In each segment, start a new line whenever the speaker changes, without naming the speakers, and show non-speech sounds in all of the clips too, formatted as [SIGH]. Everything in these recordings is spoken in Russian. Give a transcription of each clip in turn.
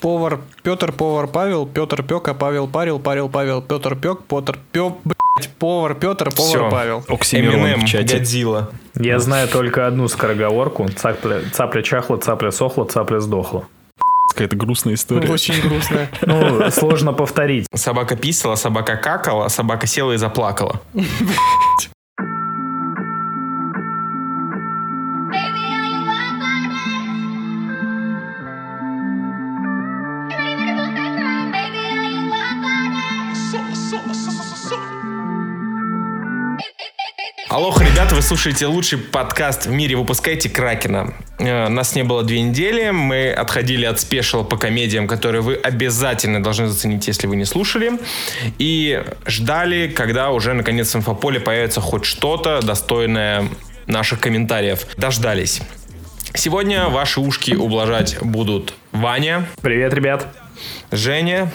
Повар Петр, повар Павел, Петр пек, а Павел парил, парил Павел, Петр пек, Петр пек, блядь, повар Петр, повар
Всё.
Павел.
Оксимирон
Эминем,
в чате.
Годзилла.
Я знаю только одну скороговорку. Цапля, цапля чахла, цапля сохла, цапля сдохла.
Какая-то грустная история.
Очень грустно. [LAUGHS]
Ну, сложно повторить.
Собака писала, собака какала, собака села и заплакала. [LAUGHS] Алло, ребята, вы слушаете лучший подкаст в мире «Выпускайте Кракена». Э, Нас не было две недели, мы отходили от спешила по комедиям, которые вы обязательно должны заценить, если вы не слушали, и ждали, когда уже наконец в инфополе появится хоть что-то достойное наших комментариев. Дождались. Сегодня ваши ушки ублажать будут Ваня,
Привет, ребят.
Женя,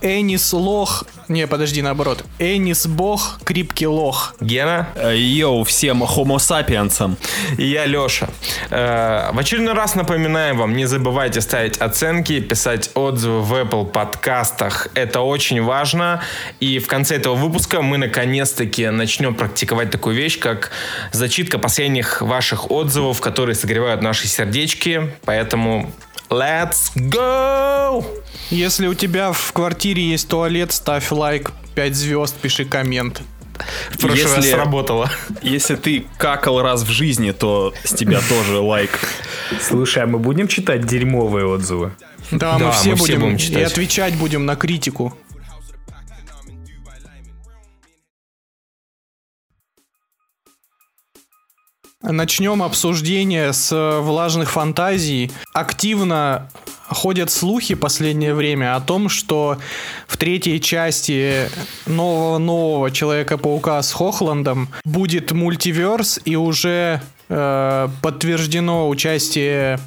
Энис лох. Не, подожди, наоборот. Энис бог, крипкий лох.
Гена
Э, Йоу, всем homo sapiensам.
и я, Леша. Э, В очередной раз напоминаем вам, не забывайте ставить оценки, писать отзывы в Apple подкастах. Это очень важно. И в конце этого выпуска мы наконец-таки начнем практиковать такую вещь, как зачитка последних ваших отзывов, которые согревают наши сердечки. Поэтому let's go!
Если у тебя в квартире есть туалет, ставь лайк, 5 звезд, пиши коммент.
В прошлый раз
Если-
сработало.
Если ты какал раз в жизни, то с тебя тоже лайк.
Слушай, а мы будем читать дерьмовые отзывы?
Да,
Да,
мы все
мы все
будем,
будем
и
читать.
отвечать будем на критику. Начнем обсуждение с э, влажных фантазий. Активно ходят слухи последнее время о том, что в третьей части нового-нового Человека-паука с Хохландом будет мультиверс, и уже э, подтверждено участие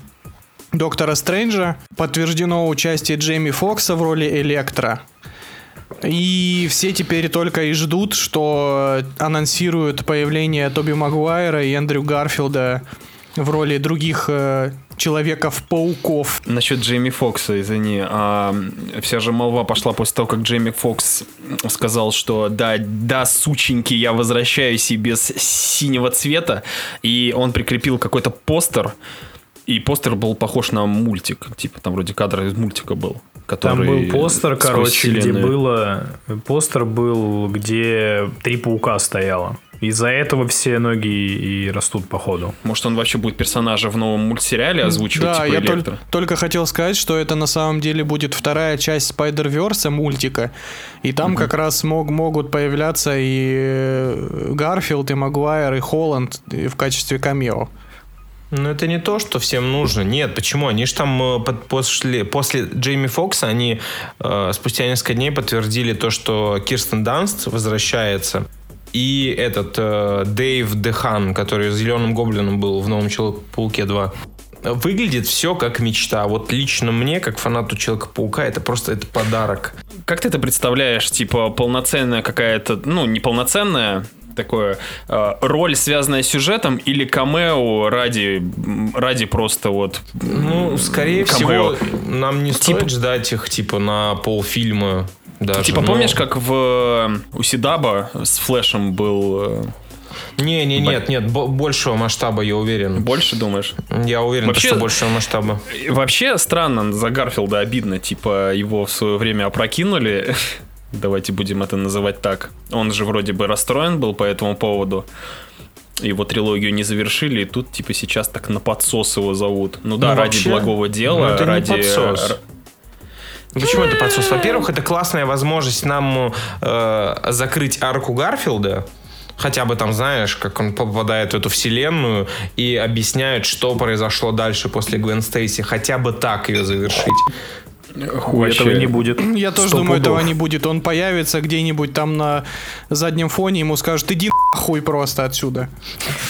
Доктора Стрэнджа, подтверждено участие Джейми Фокса в роли Электро. И все теперь только и ждут, что анонсируют появление Тоби Магуайра и Эндрю Гарфилда в роли других э, Человеков-пауков.
Насчет Джейми Фокса, извини. а, вся же молва пошла после того, как Джейми Фокс сказал, что да, да, сученьки, я возвращаюсь и без синего цвета. И он прикрепил какой-то постер. И постер был похож на мультик. Типа там вроде кадр из мультика был.
Там
Который
был постер, короче, где
вселенную.
было... Постер был, где три паука стояло. Из-за этого все ноги и растут, походу.
Может, он вообще будет персонажа в новом мультсериале озвучивать,
да,
типа
я толь-
Электро?
только хотел сказать, что это на самом деле будет вторая часть Spider-Verse мультика. И там как раз мог, могут появляться и э, Гарфилд, и Магуайр, и Холланд и в качестве камео.
Ну, это не то, что всем нужно. Нет, почему? Они же там э, под- после, после Джейми Фокса, они э, спустя несколько дней подтвердили то, что Кирстен Данст возвращается. И этот э, Дэйн Дехан, который Зеленым Гоблином был в Новом Человеке-пауке 2. Выглядит все как мечта. Вот лично мне, как фанату Человека-паука, это просто это подарок.
Как ты это представляешь? Типа полноценная какая-то, ну, неполноценная такое э, роль, связанная с сюжетом, или камео ради, ради просто вот...
Ну, скорее
камео?
всего, нам не
Типа-
стоит ждать их, типа, на полфильма даже.
Типа,
но-
помнишь, как в э, у Сидаба с Флэшем был... э,
Не, не, нет, нет, бо- большего масштаба, я уверен.
больше, думаешь?
Я уверен,
Вообще-
что большего масштаба.
И Вообще странно, за Гарфилда обидно. Типа, его в свое время опрокинули. [LAUGHS] Давайте будем это называть так. Он же вроде бы расстроен был по этому поводу. Его трилогию не завершили, и тут, типа, сейчас так на подсос его зовут. Ну да,
Ну,
ради
вообще,
благого дела,
ну, это не
ради...
подсос. Ну, Почему это подсос? Во-первых, это классная возможность нам э, закрыть арку Гарфилда. Хотя бы там, знаешь, как он попадает в эту вселенную и объясняет, что произошло дальше после Гвен Стейси. Хотя бы так ее завершить.
Хуй
Этого не будет. [CLEARS THROAT]
Я тоже думаю,
пудов.
этого не будет. Он появится где-нибудь там на заднем фоне, ему скажут, иди хуй просто отсюда.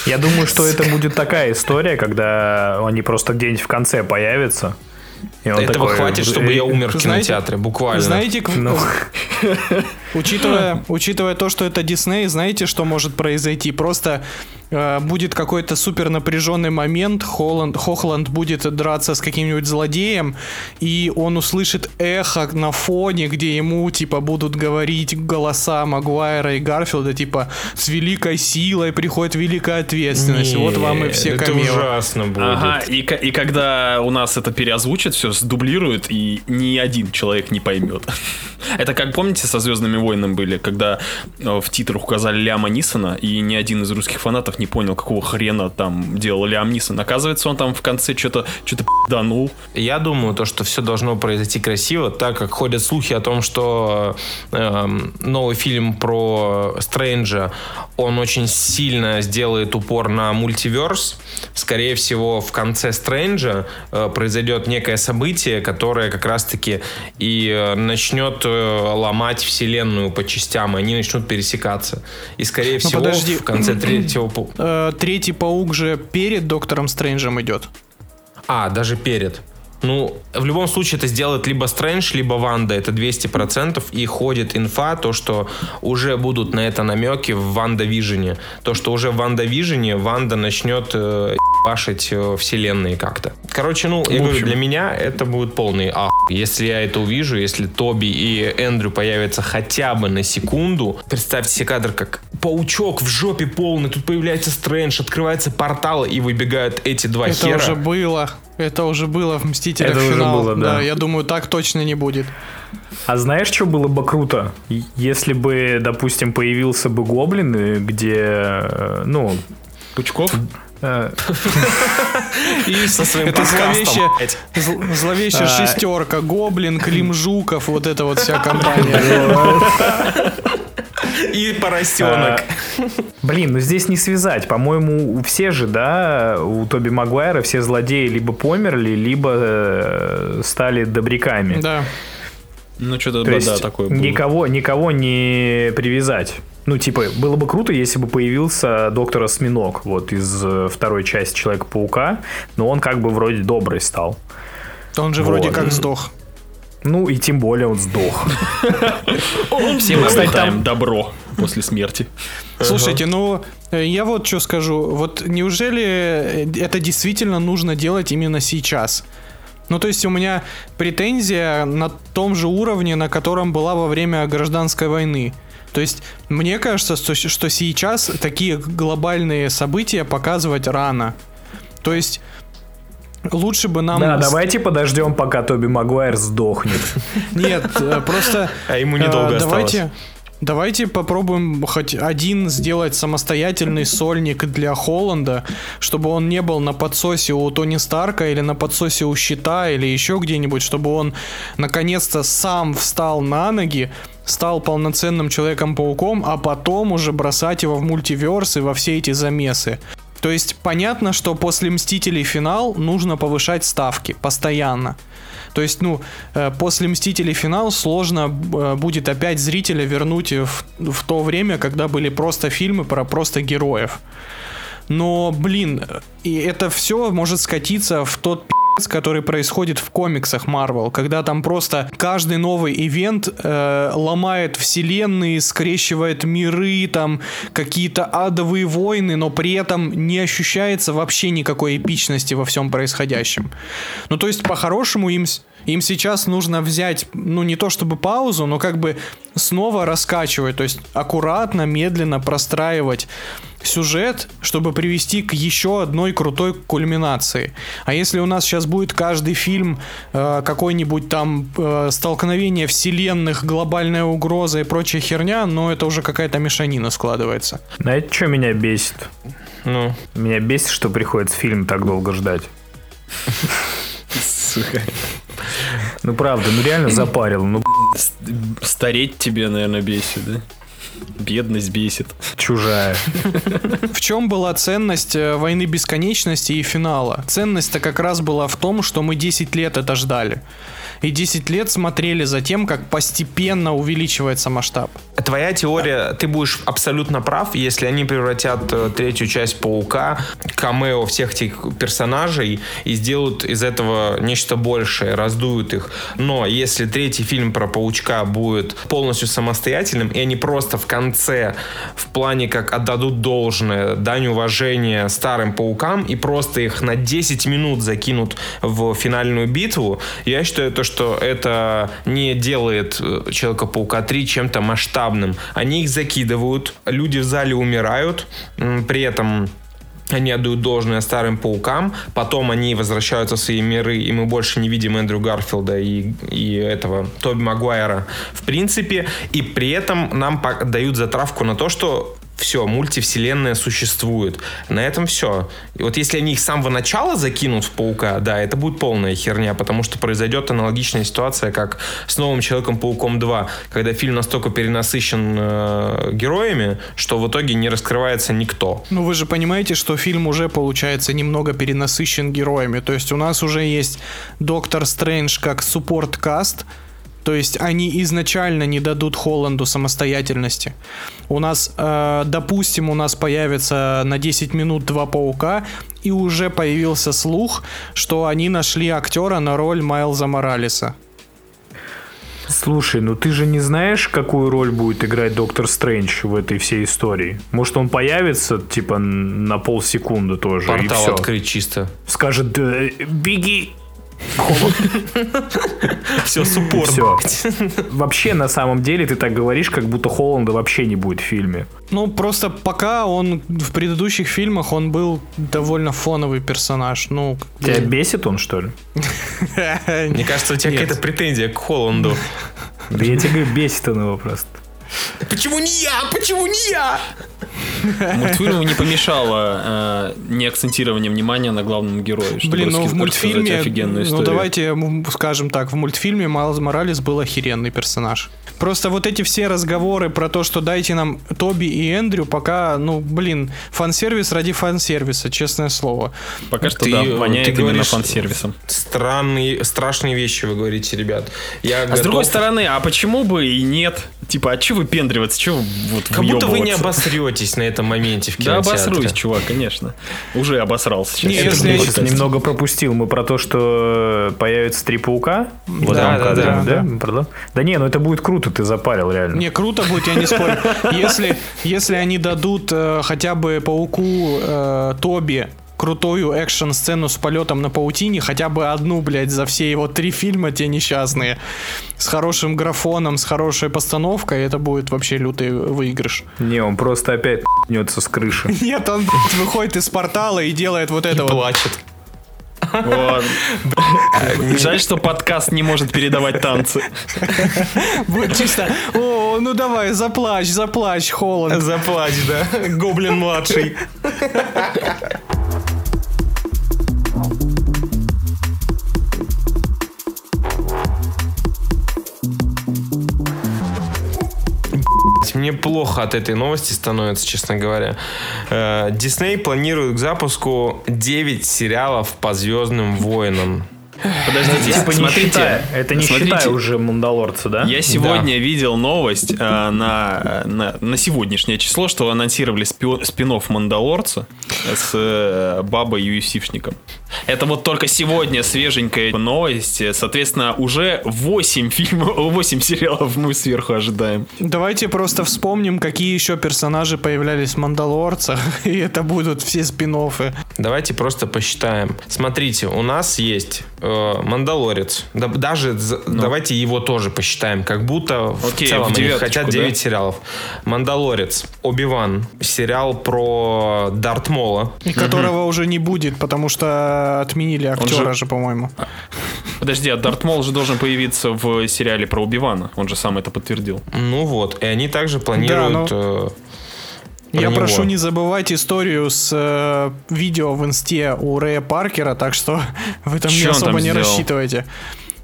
Я думаю, что это будет такая история, когда они просто где-нибудь в конце появятся. И он
Этого
такой,
хватит, чтобы
«Э,
я умер в
знаете-
кинотеатре, буквально.
Знаете,
Ну, [LAUGHS]
учитывая, учитывая то, что это Дисней, знаете, что может произойти? Просто будет какой-то супер напряженный момент, Холланд, Хохланд будет драться с каким-нибудь злодеем, и он услышит эхо на фоне, где ему, типа, будут говорить голоса Магуайра и Гарфилда, типа, с великой силой приходит великая ответственность. вот вам и все
это
камео.
ужасно будет.
Ага, и, и когда у нас это переозвучат, все сдублируют, и ни один человек не поймет. [LAUGHS] Это как, помните, со Звездными войнами были, когда э, в титрах указали Ляма Нисона, и ни один из русских фанатов не понял, какого хрена там делал Лям Нисон. Оказывается, он там в конце что-то что-то данул.
Я думаю, то, что все должно произойти красиво, так как ходят слухи о том, что эм, новый фильм про Стрэнджа, он очень сильно сделает упор на мультиверс. Скорее всего, в конце Стрэнджа э, произойдет некое событие, которое как раз-таки и э, начнет э, ломать вселенную по частям, и они начнут пересекаться. И, скорее
Ну,
всего,
подожди.
в конце третьего...
Э, третий паук же перед Доктором Стрэнджем идет.
А, даже перед. Ну, в любом случае это сделает либо Стрэндж, либо Ванда. Это 200%. И ходит инфа, то, что уже будут на это намеки в WandaVision е. То, что уже в Ванда Вижене Ванда начнет э, ебашить э, вселенные как-то. Короче, ну, я говорю, для меня это будет полный ах. Если я это увижу, если Тоби и Эндрю появятся хотя бы на секунду, представьте себе кадр, как паучок в жопе полный, тут появляется Стрэндж, открывается портал, и выбегают эти два
Это
хера.
уже было. Это уже было в Мстителях
Это уже
финал.
было, да.
я думаю, так точно не будет.
А знаешь, что было бы круто? Если бы, допустим, появился бы гоблин, э, где, э, ну,
Пучков?
Э, [LAUGHS]
И со своим
Это зловещая, зловещая
А.
шестерка. Гоблин, Клим Жуков, вот эта вот вся компания.
И поросенок.
Блин, ну здесь не связать. По-моему, все же, да, у Тоби Магуайра все злодеи либо померли, либо э, стали добряками.
Да.
Ну, что-то, да, такое было.
никого, никого не привязать. Ну, типа, было бы круто, если бы появился доктор Осьминог вот из э, второй части Человека-паука, но он как бы вроде добрый стал.
Он же
Вот.
вроде как сдох.
Ну, и тем более он сдох.
Все мы обретаем добро после смерти.
Слушайте, ну, я вот что скажу. Вот неужели э, это действительно нужно делать именно сейчас? Ну, то есть у меня претензия на том же уровне, на котором была во время гражданской войны. То есть мне кажется, что, что сейчас такие глобальные события показывать рано. То есть лучше бы нам...
Да, давайте подождем, пока Тоби Магуайр сдохнет. [LAUGHS]
Нет, э, просто...
А ему недолго
э,
осталось.
давайте, давайте попробуем хоть один сделать самостоятельный сольник для Холланда, чтобы он не был на подсосе у Тони Старка или на подсосе у Щита или еще где-нибудь, чтобы он наконец-то сам встал на ноги, стал полноценным Человеком-пауком, а потом уже бросать его в мультиверс и во все эти замесы. То есть понятно, что после Мстителей финал нужно повышать ставки постоянно. То есть, ну, э, после Мстителей финал сложно э, будет опять зрителя вернуть в, в то время, когда были просто фильмы про просто героев. Но, блин, и это все может скатиться в тот который происходит в комиксах Marvel, когда там просто каждый новый ивент э, ломает вселенные, скрещивает миры, там какие-то адовые войны, но при этом не ощущается вообще никакой эпичности во всем происходящем. Ну, то есть, по-хорошему, им, им сейчас нужно взять, ну, не то чтобы паузу, но как бы снова раскачивать, то есть аккуратно, медленно простраивать сюжет, чтобы привести к еще одной крутой кульминации. А если у нас сейчас будет каждый фильм э, какой-нибудь там э, столкновение вселенных, глобальная угроза и прочая херня, ну это уже какая-то мешанина складывается.
Знаете, что меня бесит?
Ну,
Меня бесит, что приходится фильм так долго ждать. [LAUGHS]
Сука.
Ну, правда, ну реально запарил. Ну,
Стареть тебе, наверное, бесит, да? Бедность бесит.
чужая.
В чем была ценность э, войны бесконечности и финала? Ценность-то как раз была в том, что мы 10 лет это ждали. И 10 лет смотрели за тем, как постепенно увеличивается масштаб.
Твоя теория, ты будешь абсолютно прав, если они превратят э, третью часть Паука, камео всех этих персонажей и сделают из этого нечто большее, раздуют их. Но если третий фильм про Паучка будет полностью самостоятельным, и они просто в конце, в плане как отдадут должное, дань уважения старым Паукам, и просто их на 10 минут закинут в финальную битву, я считаю то, что это не делает э, Человека-паука 3 чем-то масштабным. Они их закидывают, люди в зале умирают, при этом они отдают должное старым паукам, потом они возвращаются в свои миры, и мы больше не видим Эндрю Гарфилда и, и этого Тоби Магуайра в принципе, и при этом нам дают затравку на то, что все, мультивселенная существует. На этом все. И вот если они их с самого начала закинут в паука, да, это будет полная херня, потому что произойдет аналогичная ситуация, как с новым Человеком-пауком 2, когда фильм настолько перенасыщен э, героями, что в итоге не раскрывается никто.
Ну вы же понимаете, что фильм уже получается немного перенасыщен героями. То есть у нас уже есть Доктор Стрэндж как суппорт-каст, то есть они изначально не дадут Холланду самостоятельности. У нас, э, допустим, у нас появится на 10 минут два паука, и уже появился слух, что они нашли актера на роль Майлза Моралеса.
Слушай, ну ты же не знаешь, какую роль будет играть Доктор Стрэндж в этой всей истории? Может, он появится, типа, на полсекунды тоже, и
Портал
все.
открыть чисто.
Скажет, «Э, беги! [LAUGHS]
Все, суппорт.
Вообще, на самом деле, ты так говоришь, как будто Холланда вообще не будет в фильме.
Ну, просто пока он в предыдущих фильмах он был довольно фоновый персонаж. Ну,
Тебя бесит он, что ли? [LAUGHS]
Мне кажется, у тебя какая-то претензия к Холланду.
Да я тебе говорю, бесит он его просто.
Почему не я? Почему не я?
Мультфильму не помешало э, не акцентирование внимания на главном герое. чтобы
Блин, ну в мультфильме,
офигенную
ну
историю.
давайте м, скажем так, в мультфильме Майлз Моралес был охеренный персонаж. Просто вот эти все разговоры про то, что дайте нам Тоби и Эндрю, пока, ну, блин, фан-сервис ради фан-сервиса, честное слово.
Пока что
Ты,
да, воняет
ты
именно
говоришь-
фан-сервисом.
Странные, страшные вещи вы говорите, ребят. Я
А с другой стороны, а почему бы и нет? Типа, а че выпендриваться, че вот
Как будто вы не обосретесь на этом моменте в
Да
кинотеатре.
обосрусь, чувак, конечно. Уже обосрался сейчас.
Не,
Это
если- Сейчас
немного пропустил. Мы про то, что появится три паука. В
Да, да,
кадре,
да, да.
Про- Да не, ну это будет круто, ты запарил реально.
Не, круто будет, я не спорю. [LAUGHS] Если, если они дадут э, хотя бы пауку э, Тоби крутую экшн-сцену с полетом на паутине, хотя бы одну, блядь, за все его три фильма, те несчастные, с хорошим графоном, с хорошей постановкой, это будет вообще лютый выигрыш.
Не, он просто опять пнется с крыши. [LAUGHS]
Нет, он блядь, выходит из портала и делает вот это вот.
Плачет.
Вот. Жаль, что подкаст не может передавать танцы.
Будет чисто, о, ну давай, заплачь, заплачь, Холланд.
Заплачь, да. Гоблин-младший. Мне плохо от этой новости становится, честно говоря. Э, Дисней планирует к запуску 9 сериалов по Звездным войнам.
Подождите,
Типа не
смотрите.
считая, это не
смотрите.
считая уже Мандалорца, да?
Я сегодня видел новость э, на, на, на сегодняшнее число, что анонсировали спи- спин-офф Мандалорца с э, бабой UFC-шником. Это вот только сегодня свеженькая новость. Соответственно, уже 8 фильмов, [LAUGHS] 8 сериалов мы сверху ожидаем.
Давайте просто вспомним, какие еще персонажи появлялись в Мандалорцах, [LAUGHS] и это будут все спин -оффы.
Давайте просто посчитаем. Смотрите, у нас есть э, Мандалорец. Да- даже за- давайте его тоже посчитаем, как будто в
Окей,
целом
в
они
девяточку,
хотят
да?
9 сериалов. Мандалорец, Оби-Ван, сериал про Дарт Мола.
И которого уже не будет, потому что отменили актера же, по-моему.
Подожди, а Дарт Мол же должен появиться в сериале про Убивана. Он же сам это подтвердил.
Ну вот, и они также планируют... э, про
Я
него.
прошу не забывать историю с э, видео в инсте у Рэя Паркера, так что [LAUGHS] в этом
Чё
не особо
там
не
сделал?
рассчитывайте.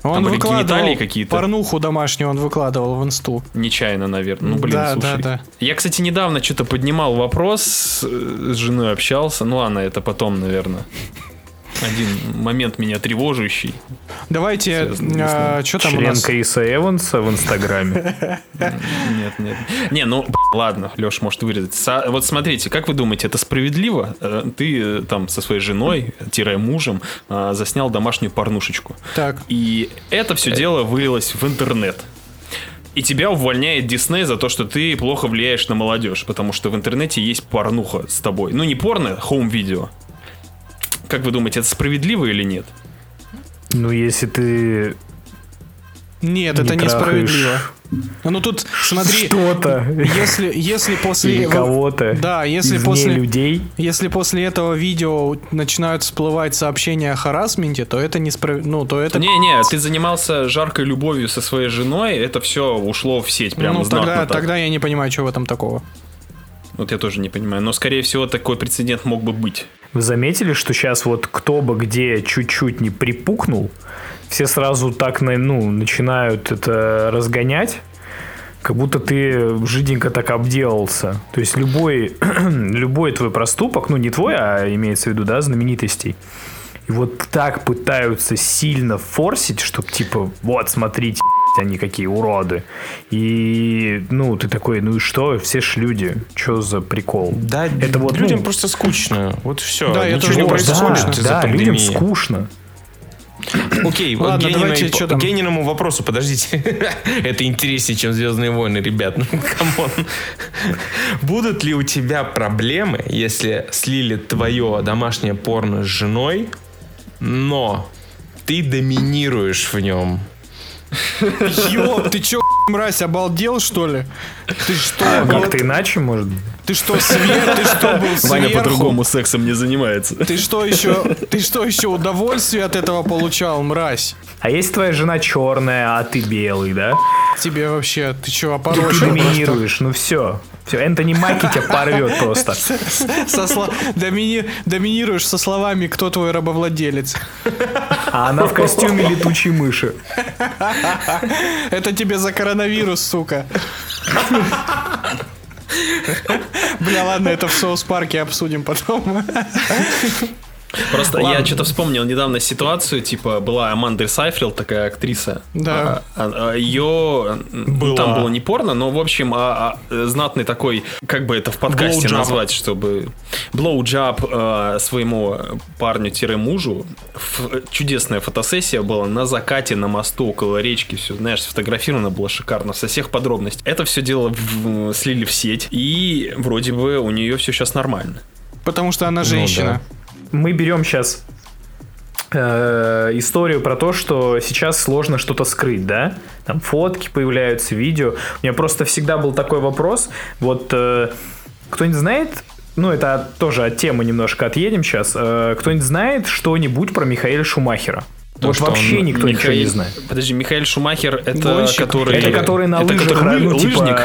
Он
Там
выкладывал
какие-то?
порнуху домашнюю, он выкладывал в инсту.
Нечаянно, наверное. Ну, блин,
Да,
слушай.
да, да.
Я, кстати, недавно что-то поднимал вопрос, э, с женой общался. Ну ладно, это потом, наверное. Один момент меня тревожащий.
Давайте,
с
что там у
Член
нас?
Криса Эванса в Инстаграме. [LAUGHS]
Нет, нет. Не, ну, ладно, Леш, может вырезать. Вот смотрите, как вы думаете, это справедливо? Э, Ты э, там со своей женой, тире мужем, э, заснял домашнюю порнушечку.
Так.
И это все дело вылилось в интернет. И тебя увольняет Дисней за то, что ты плохо влияешь на молодежь, потому что в интернете есть порнуха с тобой. Ну, не порно, хоум-видео. Как вы думаете, это справедливо или нет?
Ну, если ты
Нет,
Не
это
трахаешь.
несправедливо. Ну тут, смотри,
что-то
если, если после...
или кого-то
Да, если после...
людей,
Если после этого видео начинают всплывать сообщения о харасменте, то это несправедливо. Ну, то это...
Не-не, ты занимался жаркой любовью со своей женой, это все ушло в сеть прямо
ну,
знатно
тогда,
так.
тогда я не понимаю, что в этом такого.
Вот я тоже не понимаю. Но, скорее всего, такой прецедент мог бы быть.
Вы заметили, что сейчас вот кто бы где чуть-чуть не припукнул, все сразу так ну, начинают это разгонять, как будто ты жиденько так обделался. То есть любой, [CLEARS THROAT] любой твой проступок, ну не твой, а имеется в виду, да, знаменитостей, и вот так пытаются сильно форсить, чтобы типа, вот, смотрите, они какие уроды. И, ну, ты такой, ну и что, все ж люди, что за прикол?
Да,
Это вот,
людям
ну,
просто скучно. Вот все.
Да, я
Ничего
тоже
не происходит
да,
из-за
да, людям скучно.
Окей, вот
Ладно,
Генина
давайте, чё там?
Гениному вопросу, подождите. [LAUGHS] Это интереснее, чем Звездные войны, ребят. Ну, come on. Будут ли у тебя проблемы, если слили твое домашнее порно с женой, но ты доминируешь в нем?
Ё, ты чё, мразь, обалдел, что ли? Ты что,
А как-то иначе, может?
ты что, свет, ты что, был [LAUGHS]
Ваня
сверху?
по-другому сексом не занимается.
Ты что еще, ты что еще удовольствие от этого получал, мразь?
А если твоя жена черная, а ты белый, да?
Тебе вообще, ты что,
Ты
опорочил просто?
доминируешь, ну все. Все, Энтони Маки тебя порвет просто. [LAUGHS]
Со сло- домини- Доминируешь со словами, кто твой рабовладелец.
А она в костюме летучей мыши. [LAUGHS]
Это тебе за коронавирус, сука. Бля, ладно, это в South Park е обсудим потом.
Просто
Ладно.
я что-то вспомнил недавно ситуацию, типа, была Аманда Сайфред, такая актриса.
Да.
ее...
Была.
Там было не порно, но, в общем, а- а, знатный такой, как бы это в подкасте
Blowjob.
назвать, чтобы... Blowjob э, своему парню-мужу. Ф- Чудесная фотосессия была на закате, на мосту, около речки. Все, знаешь, сфотографировано было шикарно, со всех подробностей. Это все дело в- слили в сеть, и вроде бы у нее все сейчас нормально.
Потому что она женщина.
Мы берем сейчас историю про то, что сейчас сложно что-то скрыть, да? Там фотки появляются, видео. У меня просто всегда был такой вопрос. Вот э, кто-нибудь знает, ну это тоже от темы немножко отъедем сейчас. Э, кто-нибудь знает что-нибудь про Михаэля Шумахера?
То,
вот
что
вообще
он-
никто ничего не знает.
Подожди, Михаил Шумахер это
Гонщик?
который...
Это который на
это
лыжах
который
ну, типа,
лыжник?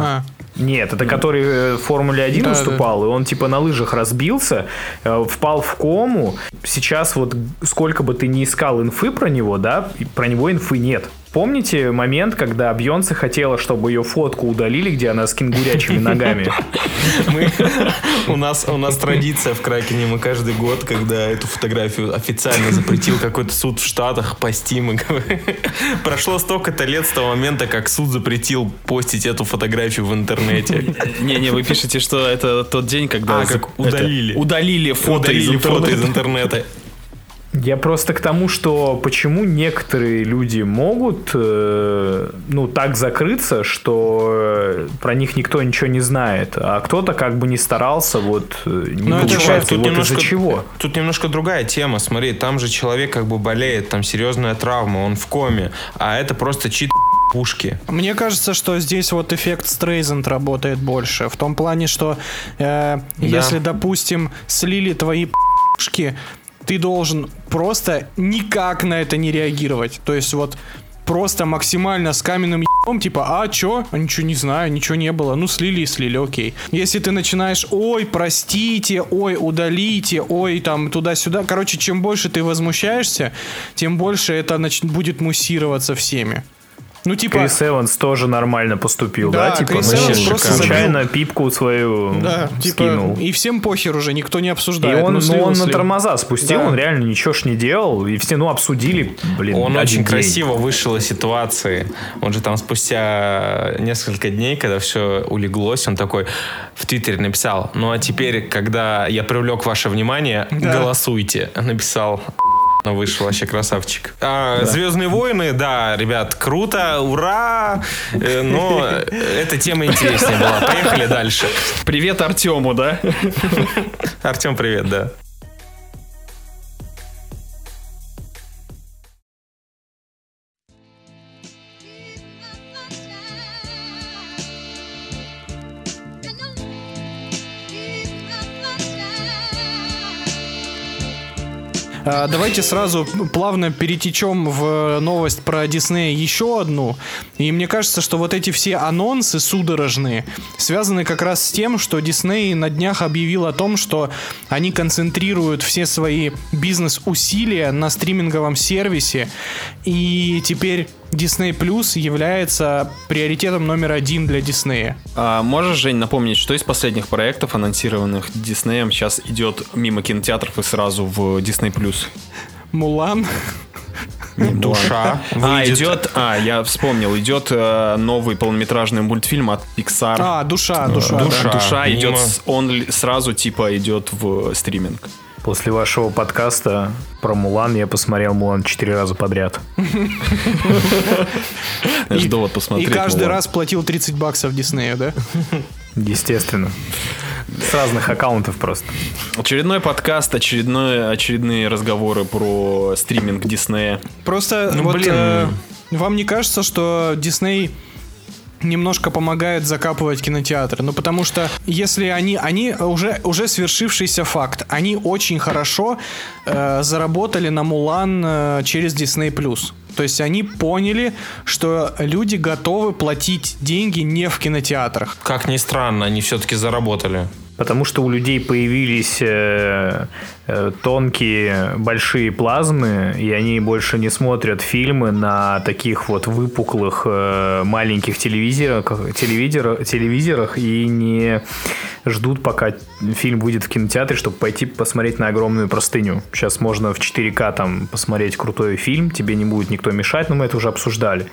А.
Нет, это который э, в Формуле 1
Да,
выступал, и он типа на лыжах разбился, э, впал в кому. Сейчас вот сколько бы ты ни искал инфы про него, да, про него инфы нет. Помните момент, когда Бьонсе хотела, чтобы ее фотку удалили, где она с кенгурячими ногами? [LAUGHS]
Мы, у, нас, у нас традиция в Кракене, мы каждый год, когда эту фотографию официально запретил какой-то суд в Штатах, постим. Прошло столько-то лет с того момента, как суд запретил постить эту фотографию в интернете.
Не-не, вы пишете, что это тот день, когда
А, как удалили.
это, удалили фото из
Удалили фото из
интернета.
Я просто к тому, что почему некоторые люди могут, э, ну, так закрыться, что э, про них никто ничего не знает, а кто-то как бы не старался, вот, э, не
Ну, это же-
получается.
тут
вот
немножко,
из-за чего?
Тут немножко другая тема. Смотри, там же человек как бы болеет, там серьезная травма, он в коме, а это просто чит пушки.
Мне кажется, что здесь вот эффект Стрейзенд работает больше. В том плане, что э, если, допустим, слили твои пушки, ты должен просто никак на это не реагировать. То есть вот просто максимально с каменным ебом, типа, а чё? А ничего не знаю, ничего не было. Ну, слили и слили, окей. Если ты начинаешь, ой, простите, ой, удалите, ой, там, туда-сюда. Короче, чем больше ты возмущаешься, тем больше это нач- будет муссироваться всеми. Ну, типа...
Крис Эванс тоже нормально поступил,
Да,
да? Типа,
Крис
Эванс просто
случайно пипку свою
Да, типа,
скинул.
и всем похер уже, никто не
И
обсуждает.
он,
ну,
ну,
слил,
он на
слил.
тормоза спустил,
Да.
он реально ничего ж не делал, и все, ну, обсудили, блин,
Он очень
день.
красиво вышел из ситуации. Он же там спустя несколько дней, когда все улеглось, он такой в Твиттере написал, ну а теперь, когда я привлек ваше внимание,
Да.
голосуйте. [LAUGHS] Написал вышел вообще красавчик. А, Звездные войны, да, ребят, круто, ура! Э, Но эта тема интереснее была. Поехали дальше.
Привет Артему, да?
Артем, привет, да.
Давайте сразу плавно перетечем в новость про Дисней еще одну. И мне кажется, что вот эти все анонсы судорожные связаны как раз с тем, что Дисней на днях объявил о том, что они концентрируют все свои бизнес-усилия на стриминговом сервисе. И теперь Disney Plus является приоритетом номер один для Диснея.
А можешь, Жень, напомнить, что из последних проектов, анонсированных Диснеем, сейчас идет мимо кинотеатров и сразу в Disney+.
Мулан. [LAUGHS]
Душа.
А, идет, а, я вспомнил, идет э, новый полнометражный мультфильм от Pixar.
А, душа, душа. да.
душа, душа идет, с- он сразу типа идет в стриминг.
После вашего подкаста про Мулан я посмотрел Мулан четыре раза подряд.
Довод посмотреть.
И каждый раз платил 30 баксов Диснею, да?
Естественно. С разных аккаунтов просто.
Очередной подкаст, очередной, очередные разговоры про стриминг Диснея.
Просто
Ну,
вот
блин.
э, вам не кажется, что Дисней немножко помогает закапывать кинотеатры? Ну, потому что если они, они уже, уже свершившийся факт, они очень хорошо э, заработали на Мулан э, через Disney+. То есть они поняли, что люди готовы платить деньги не в кинотеатрах.
Как ни странно, они все-таки заработали.
Потому что у людей появились э, э, тонкие большие плазмы, и они больше не смотрят фильмы на таких вот выпуклых э, маленьких телевизорах, телевизор- телевизорах и не ждут, пока фильм выйдет в кинотеатре, чтобы пойти посмотреть на огромную простыню. Сейчас можно в 4К там посмотреть крутой фильм, тебе не будет никто мешать, но мы это уже обсуждали.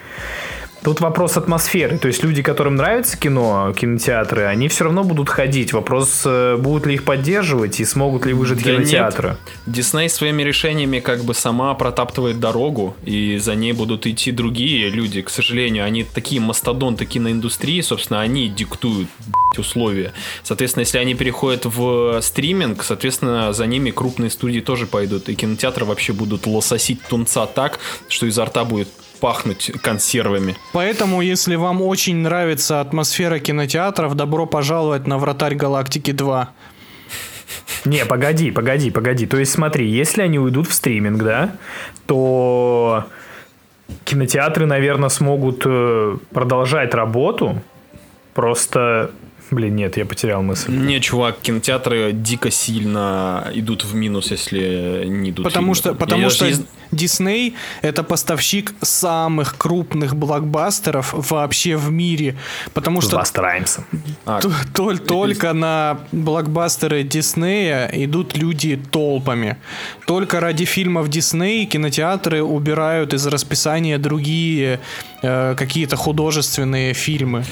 Тут вопрос атмосферы. То есть люди, которым нравится кино, кинотеатры, они все равно будут ходить. Вопрос, э, будут ли их поддерживать и смогут ли выжить
Да
кинотеатры.
нет. Дисней своими решениями как бы сама протаптывает дорогу, и за ней будут идти другие люди. К сожалению, они такие мастодонты киноиндустрии, собственно, они диктуют б***ь, условия. Соответственно, если они переходят в стриминг, соответственно, за ними крупные студии тоже пойдут, и кинотеатры вообще будут лососить тунца так, что изо рта будет пахнуть консервами.
Поэтому, если вам очень нравится атмосфера кинотеатров, добро пожаловать на Вратарь Галактики 2.
Не, погоди, погоди, погоди. То есть смотри, если они уйдут в стриминг, да, то кинотеатры, наверное, смогут э, продолжать работу. Просто, блин, нет, я потерял мысль.
Не, чувак, кинотеатры дико сильно идут в минус, если не идут
Потому
фильмы.
что,
Я
потому
даже
что
из-
Disney это поставщик самых крупных блокбастеров вообще в мире. Потому что
Бастераймсом.
А,
толь- только на блокбастеры Диснея идут люди толпами. Только ради фильмов Дисней кинотеатры убирают из расписания другие э, какие-то художественные фильмы.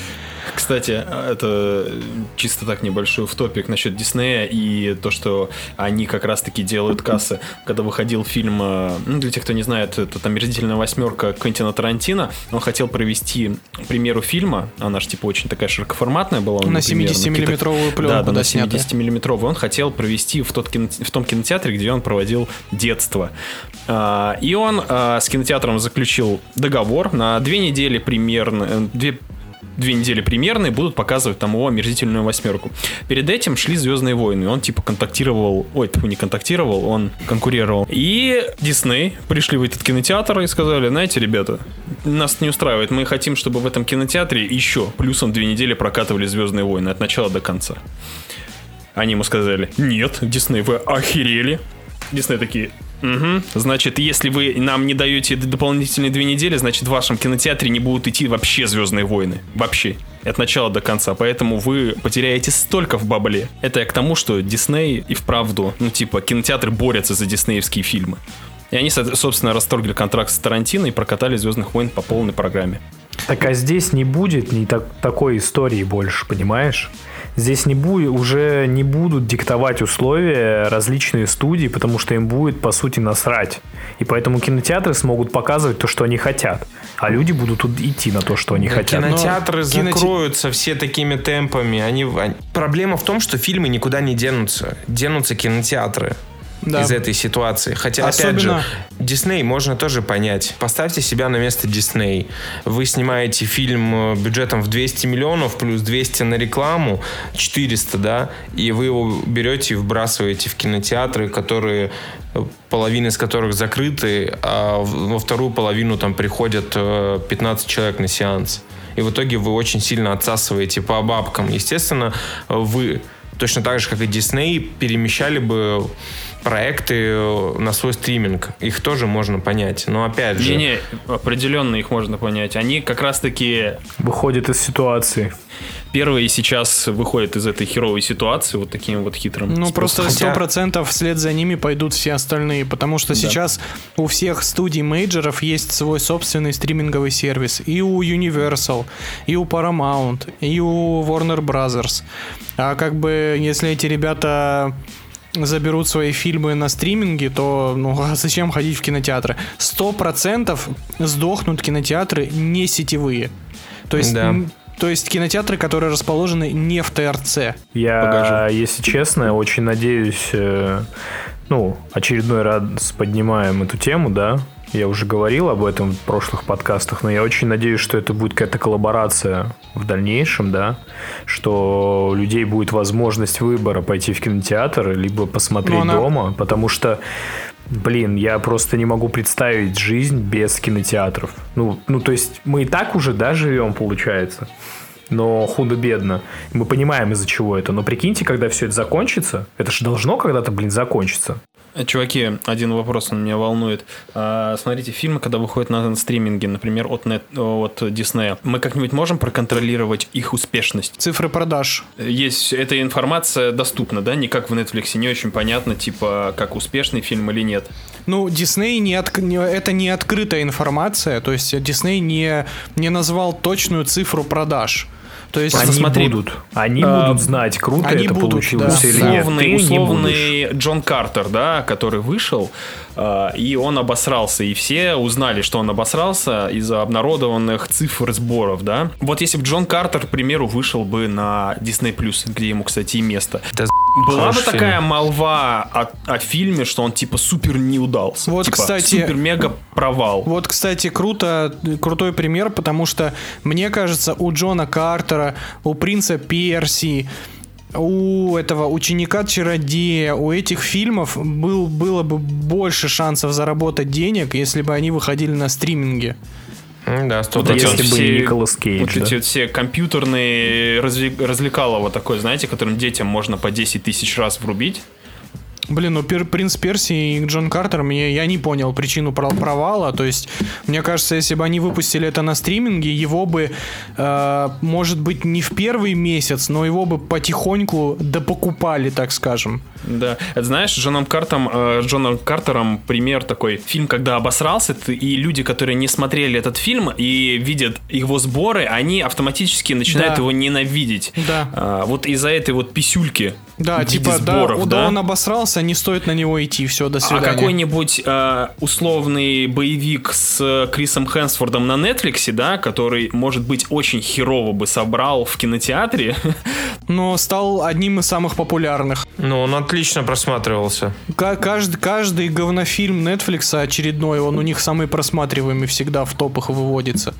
Кстати, это чисто так небольшой топик насчет Диснея и то, что они как раз-таки делают кассы. Когда выходил фильм, э, ну, для тех, кто не знает, это там «Омерзительная восьмерка» Квентина Тарантино, он хотел провести премьеру фильма, она же типа очень такая широкоформатная была. он,
На
например,
70-миллиметровую
какие-то-
пленку,
Да, да, на
снятая.
70-миллиметровую. Он хотел провести в, тот кино- в том кинотеатре, где он проводил детство. А, И он а, с кинотеатром заключил договор на две недели примерно, э, две две недели примерно и будут показывать там его омерзительную восьмерку. Перед этим шли Звездные войны. Он типа контактировал, ой, не контактировал, он конкурировал. И Дисней пришли в этот кинотеатр и сказали, знаете, ребята, нас не устраивает, мы хотим, чтобы в этом кинотеатре еще плюсом две недели прокатывали Звездные войны от начала до конца. Они ему сказали, нет, Дисней, вы охерели. Дисней такие, «Мгм. Значит, если вы нам не даете дополнительные две недели, значит, в вашем кинотеатре не будут идти вообще Звездные войны. Вообще. От начала до конца. Поэтому вы потеряете столько в бабле. Это я к тому, что Дисней и вправду, ну, типа, кинотеатры борются за диснеевские фильмы. И они, со- собственно, расторгли контракт с Тарантино и прокатали Звездных войн по полной программе.
Так а здесь не будет ни так- такой истории больше, понимаешь? Здесь не будет, уже не будут диктовать условия различные студии, потому что им будет, по сути, насрать. И поэтому кинотеатры смогут показывать то, что они хотят. А люди будут тут идти на то, что они хотят.
Кинотеатры
Но киноте-
закроются все такими темпами. Они- Проблема в том, что фильмы никуда не денутся. Денутся кинотеатры.
Да.
из этой ситуации. Хотя, опять
Особенно-
же, Дисней можно тоже понять. Поставьте себя на место Дисней. Вы снимаете фильм э, бюджетом в 200 миллионов плюс 200 на рекламу, 400, да, и вы его берете и вбрасываете в кинотеатры, которые э, половина из которых закрыты, а во вторую половину там приходят э, 15 человек на сеанс. И в итоге вы очень сильно отсасываете по бабкам. Естественно, вы точно так же, как и Дисней, перемещали бы проекты э, на свой стриминг. Их тоже можно понять. Но опять же...
Не-не, определенно их можно понять. Они как раз-таки
Выходит из ситуации.
первые сейчас выходят из этой херовой ситуации вот таким вот хитрым
Ну,
способом.
просто сто процентов вслед за ними пойдут все остальные, потому что сейчас у всех студий мейджеров есть свой собственный стриминговый сервис. И у Universal, и у Paramount, и у Warner Brothers. А как бы, если эти ребята заберут свои фильмы на стриминге, то ну а зачем ходить в кинотеатры? Сто процентов сдохнут кинотеатры не сетевые. То есть,
Да.
то есть кинотеатры, которые расположены не в ТРЦ.
Я,
Покажу.
если честно, очень надеюсь, э, ну, очередной раз поднимаем эту тему, да. Я уже говорил об этом в прошлых подкастах, но я очень надеюсь, что это будет какая-то коллаборация в дальнейшем, да, что у людей будет возможность выбора пойти в кинотеатр, либо посмотреть
Ну, она-
дома, потому что Блин, я просто не могу представить жизнь без кинотеатров. Ну, ну, то есть мы и так уже, да, живем, получается. Но худо-бедно. Мы понимаем, из-за чего это. Но прикиньте, когда все это закончится, это же должно когда-то, блин, закончиться.
Чуваки, один вопрос он меня волнует. А, смотрите, фильмы, когда выходят на стриминге, например, от, нет, от Диснея, мы как-нибудь можем проконтролировать их успешность?
Цифры продаж.
Есть эта информация доступна, да? Не как в Netflix, не очень понятно, типа, как успешный фильм или нет.
Ну, Дисней не, не- это не открытая информация, то есть Дисней не, не назвал точную цифру продаж. То есть
Они
смотри,
будут, они
а,
будут знать, круто
они
это
будут,
получилось
да.
или нет. Ты
условный,
не
условный Джон Картер, да, который вышел, и он обосрался, и все узнали, что он обосрался из-за обнародованных цифр сборов, да. Вот если бы Джон Картер, к примеру, вышел бы на Disney+, где ему, кстати, и место,
Да
была бы такая
фильм.
молва о, о фильме, что он, типа, супер не удался.
Вот,
Типа,
кстати,
Супер-мега провал.
Вот, кстати, круто, крутой пример, потому что, мне кажется, у Джона Картера, у принца Персии, у этого ученика-чародея, у этих фильмов был, было бы больше шансов заработать денег, если бы они выходили на стриминге.
Да, сто
Вот эти
Если бы
все-
Николас Кейдж,
вот
да?
эти вот все компьютерные развлекалово такое, знаете, которым детям можно по 10 тысяч раз врубить.
Блин, ну Пер- принц Персии и Джон Картер, мне, я не понял причину про- провала. То есть, мне кажется, если бы они выпустили это на стриминге, его бы, э, может быть, не в первый месяц, но его бы потихоньку допокупали, так скажем.
Да. Это знаешь, с Джоном Картом, э, Джоном Картером пример такой. Фильм, когда обосрался, ты- и люди, которые не смотрели этот фильм и видят его сборы, они автоматически начинают
Да.
его ненавидеть.
Да.
А, вот из-за этой вот писюльки.
Да,
в виде
типа, да,
сборов,
да, он обосрался, не стоит на него идти, все, до
А
свидания.
какой-нибудь э, условный боевик с Крисом Хэнсфордом на Нетфликсе, да, который, может быть, очень херово бы собрал в кинотеатре, [LAUGHS]
Но стал одним из самых популярных.
Ну, он отлично просматривался.
Ка- Каждый, каждый говнофильм Netflix очередной, он у них самый просматриваемый всегда в топах выводится.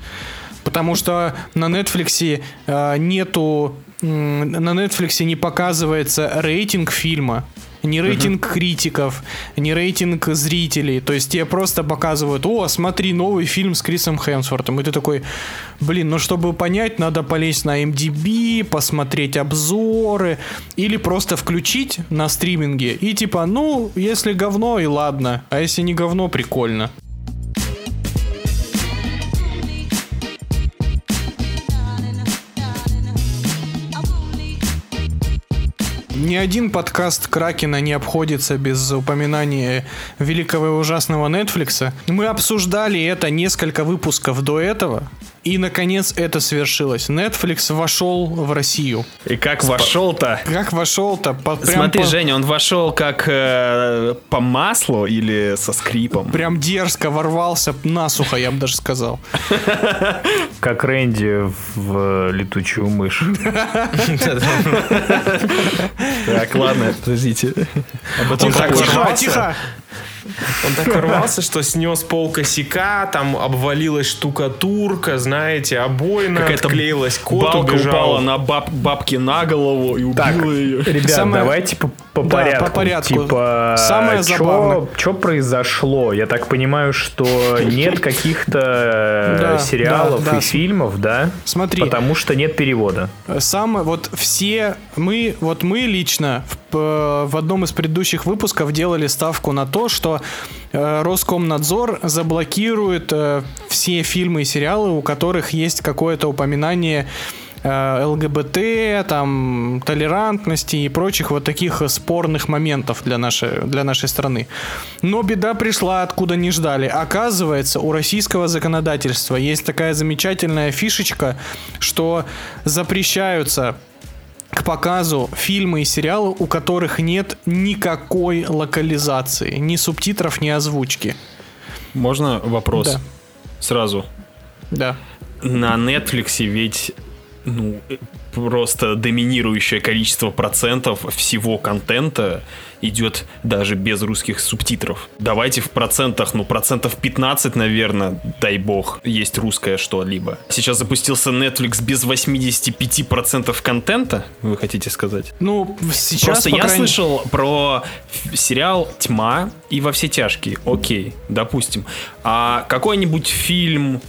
Потому что на Netflix э, нету на Netflix не показывается рейтинг фильма, не рейтинг критиков, не рейтинг зрителей. То есть тебе просто показывают, о, смотри, новый фильм с Крисом Хемсвортом. И ты такой, блин, ну чтобы понять, надо полезть на MDB, посмотреть обзоры, или просто включить на стриминге. И типа, ну, если говно, и ладно. А если не говно, прикольно. Ни один подкаст Кракена не обходится без упоминания великого и ужасного Нетфликса. Мы обсуждали это несколько выпусков до этого. И, наконец, это свершилось. Netflix вошел в Россию.
И как вошел-то?
Как вошел-то? По-
Смотри,
по-
Женя, он вошел как э, по маслу или со скрипом?
Прям дерзко ворвался насухо, я бы даже сказал. [LAUGHS]
Как Рэнди в летучую мышь. [LAUGHS]
Так, ладно, подождите.
Тихо, тихо, тихо.
Он так ворвался, что снес пол косяка, там обвалилась штукатурка, знаете, обоина
Какая-то
отклеилась, кот
Балка
убежал.
упала на баб- бабке на голову и убила
Так,
ее.
ребят,
Самое-
давайте по, по
Да,
порядку.
по порядку.
Типа,
Самое забавное.
Что произошло? Я так понимаю, что нет каких-то
Да,
э, сериалов
да, да.
и фильмов, да?
Смотри.
Потому что нет перевода.
Самое, вот все, мы, вот мы лично в, в одном из предыдущих выпусков делали ставку на то, что э, Роскомнадзор заблокирует э, все фильмы и сериалы, у которых есть какое-то упоминание э, ЛГБТ, там, толерантности и прочих вот таких э, спорных моментов для нашей, для нашей страны. Но беда пришла, откуда не ждали. Оказывается, у российского законодательства есть такая замечательная фишечка, что запрещаются показу фильмы и сериалы, у которых нет никакой локализации, ни субтитров, ни озвучки.
Можно вопрос?
Да.
Сразу.
Да.
На Netflix ведь ну, просто доминирующее количество процентов всего контента идет даже без русских субтитров. Давайте в процентах, ну, процентов 15, наверное, дай бог, есть русское что-либо. Сейчас запустился Netflix без 85% контента, вы хотите сказать?
Ну, сейчас,
Просто я
крайней-
слышал про сериал «Тьма» и «Во все тяжкие». Окей, допустим. А какой-нибудь фильм,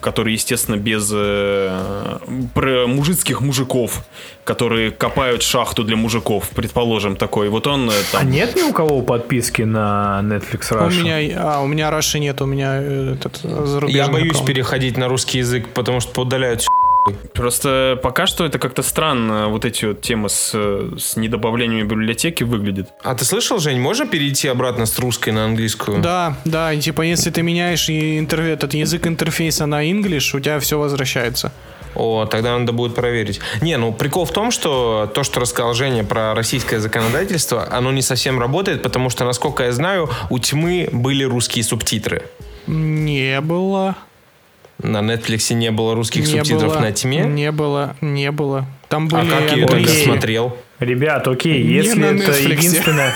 который, естественно, без э, про мужицких мужиков, которые копают шахту для мужиков, предположим, такой. Вот он э,
А
там...
нет ни у кого подписки на Netflix
У
Russia?
меня, а, у меня Раши нет, у меня э, этот зарубежный
Я боюсь
аккаунт.
переходить на русский язык, потому что поудаляют всё.
Просто пока что это как-то странно, вот эти вот темы с, с недобавлением библиотеки выглядит.
А ты слышал, Жень, можно перейти обратно с русской на английскую?
Да, да, и типа если ты меняешь интер- этот язык интерфейса на English, у тебя все возвращается.
О, тогда надо будет проверить. Не, ну прикол в том, что то, что рассказал Женя про российское законодательство, оно не совсем работает, потому что, насколько я знаю, у тьмы были русские субтитры.
Не было.
На Netflix не было русских
не
субтитров
было,
на тьме.
Не было, не было. Там
А
были
как я тогда смотрел?
Ребят, окей,
Не
если
на
это
Netflix.
единственное...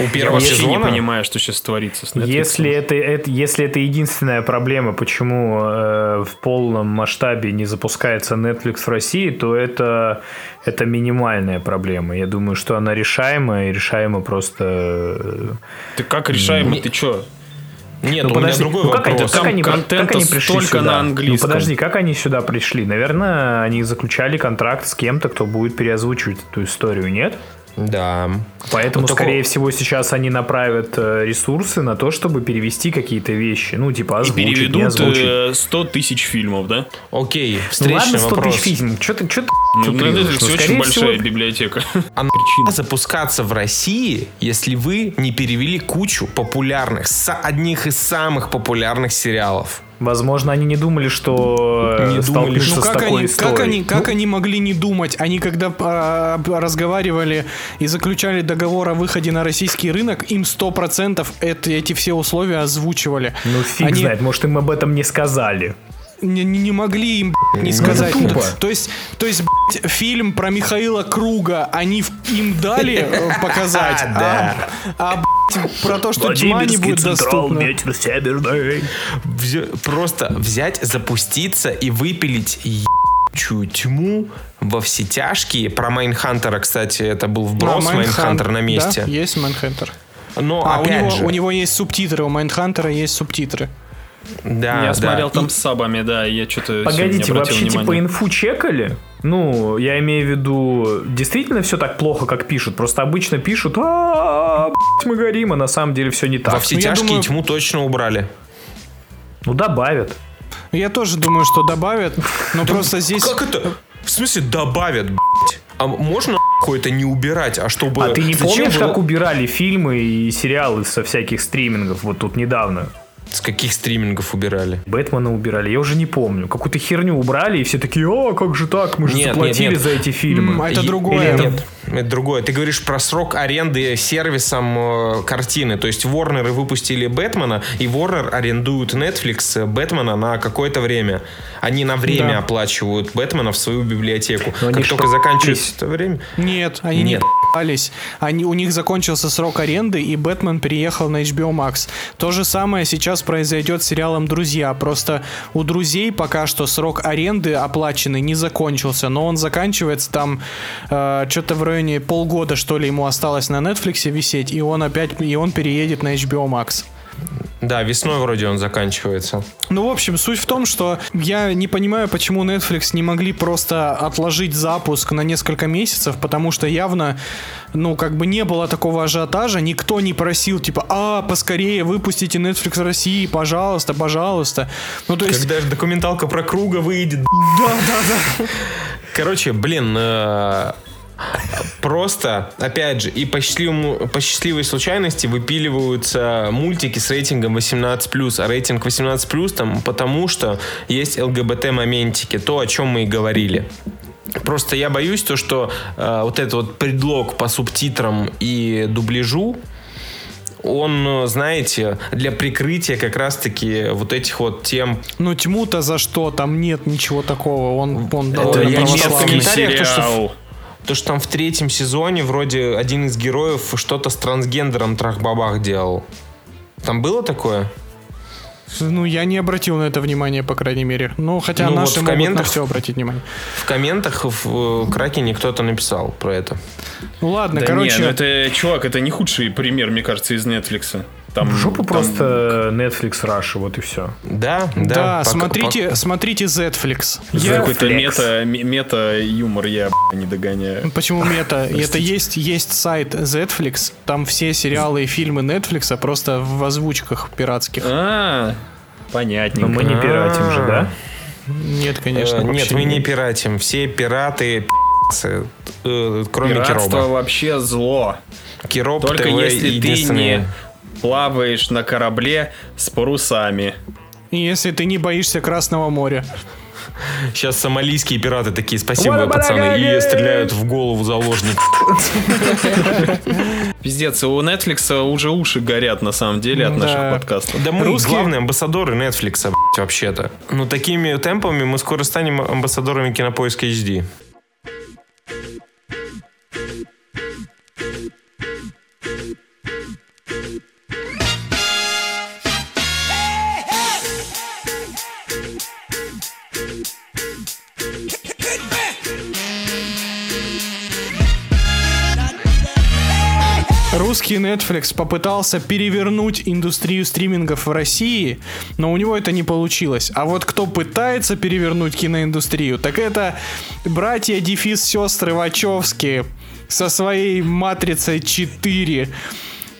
У
Я
первого
вообще не
сезона?
понимаю, что сейчас творится с Netflix.
Если это, это, если это единственная проблема, почему э, в полном масштабе не запускается Netflix в России, то это, это минимальная проблема. Я думаю, что она решаема, и решаема просто... э,
Ты как решаемо?
Не-
Ты чё?
Нет,
Ну,
у меня
подожди,
другой
ну, как, они,
вопрос.
как, они, как они пришли сюда?
на английском.
Ну, подожди, как они сюда пришли? Наверное, они заключали контракт с кем-то, кто будет переозвучивать эту историю, нет?
Да.
Поэтому,
Вот
скорее
такого-
всего, сейчас они направят э, ресурсы на то, чтобы перевести какие-то вещи. Ну, типа
И
озвучить, не
переведут
озвучить.
э, 100 тысяч фильмов, да?
Окей,
Ну
встречный
ладно, 100
вопрос.
тысяч фильмов. Что ты, что ты
Ну, на? Netflix
Ну,
очень
скорее
большая
всего,
библиотека. [LAUGHS]
А нахуя запускаться в России, если вы не перевели кучу популярных, одних из самых популярных сериалов?
Возможно, они не думали, что э,
Не думали,
Ну
с
как
такой
они,
историей.
как они, как
Ну,
они могли не думать? Они когда а, разговаривали и заключали договор о выходе на российский рынок, им 100% это, эти все условия озвучивали.
Ну, фиг
Они-
знает, может, им об этом не сказали.
не, не- могли им не сказать.
это тупо.
То есть, то есть фильм про Михаила Круга они им дали э, [LAUGHS] показать, а, а, про то, что тьма не будет доступна.
Просто взять, запуститься и выпилить ебучую тьму во все тяжкие. Про Mindhunter а, кстати, это был вброс Mindhunter на месте.
Да, есть Mindhunter.
Но
А, у
опять
него,
же,
у него есть субтитры, у Mindhunter а есть субтитры.
да,
я
да.
смотрел там
И-
с сабами, да, я что-то
Погодите, вообще
обратил
типа
внимания.
инфу чекали? Ну, я имею в виду, действительно все так плохо, как пишут? Просто обычно пишут, а мы горим, а на самом деле все не
во
так.
все
Ну, я
тяжкие
думаю-
тьму точно убрали.
Ну, добавят.
Я тоже думаю, что добавят, но просто здесь...
Как это? В смысле добавят, блядь? А можно это не убирать, а чтобы...
А ты не помнишь, как убирали фильмы и сериалы со всяких стримингов вот тут недавно?
С каких стримингов убирали?
Бэтмена убирали, я уже не помню. Какую-то херню убрали, и все такие, а, как же так, мы же
Нет,
заплатили
нет, нет.
за эти фильмы.
М, это
И-
другое.
или нет, это другое. Ты говоришь про срок аренды сервисом э, картины. То есть Warner выпустили Бэтмена, и Warner арендуют Netflix э, Бэтмена на какое-то время. Они на время
Да.
оплачивают Бэтмена в свою библиотеку.
Но
как только заканчивается это время...
Нет, они
Нет.
не пались. Они, у них закончился срок аренды, и Бэтмен переехал на HBO Max. То же самое сейчас произойдет с сериалом «Друзья». Просто у «Друзей» пока что срок аренды оплаченный не закончился, но он заканчивается там что-то в районе полгода, что ли, ему осталось на Netflix висеть, и он опять, и он переедет на HBO Max.
Да, весной вроде он заканчивается.
Ну, в общем, суть в том, что я не понимаю, почему Netflix не могли просто отложить запуск на несколько месяцев, потому что явно, ну, как бы не было такого ажиотажа, никто не просил, типа, а, поскорее выпустите Netflix России, пожалуйста, пожалуйста. Ну, то есть...
Когда же документалка про круга выйдет. Да, да, да. Короче, блин, э, просто, опять же, и по, счастливому, по счастливой случайности выпиливаются мультики с рейтингом 18+, а рейтинг 18+, там, потому что есть ЛГБТ-моментики, то, о чем мы и говорили. Просто я боюсь то, что э, вот этот вот предлог по субтитрам и дубляжу, он, знаете, для прикрытия как раз-таки вот этих вот тем
Ну, тьму-то за что? Там нет ничего такого. Он, он
Это я не
православный.
в комментариях, то, что. То, что там в третьем сезоне вроде один из героев что-то с трансгендером трах-бабах делал. Там было такое?
Ну, я не обратил на это внимание, по крайней мере. Ну, хотя
Ну, вот
наши
в
могут на
комментах-
все обратить внимание.
В комментах в э, Кракене кто-то написал про это.
Ну, ладно,
Да
короче...
не, ну это, чувак, это не худший пример, мне кажется, из Netflix. Там,
В жопу
там-
просто Netflix Russia, вот и все.
Да, да.
Да,
пока-
смотрите, смотрите Zflix. Я-
какой-то мета, м- мета-юмор, я не догоняю.
Почему мета? [LAUGHS] Это есть, есть сайт Zflix, там все сериалы и фильмы Netflix просто в озвучках пиратских.
А,
Но
понятненько.
мы не пиратим же, да?
Нет,
Э,
конечно.
Нет,
вообще
мы не пиратим. Все пираты пи***цы, э, кроме
Пиратство
Кироба.
вообще зло.
Кироп
Только
ТВ
если ты не плаваешь на корабле с парусами.
И Если ты не боишься Красного моря.
Сейчас сомалийские пираты такие, спасибо, пацаны, и стреляют в голову заложников. [LAUGHS]
Пиздец, у Netflix уже уши горят на самом деле от
Да.
наших подкастов.
Да мы
Русские-
главные амбассадоры Netflix, вообще-то. Ну, такими темпами мы скоро станем амбассадорами Кинопоиска HD.
Русский Netflix попытался перевернуть индустрию стримингов в России, но у него это не получилось. А вот кто пытается перевернуть киноиндустрию, так это братья Дефис сестры Вачовски со своей матрицей 4.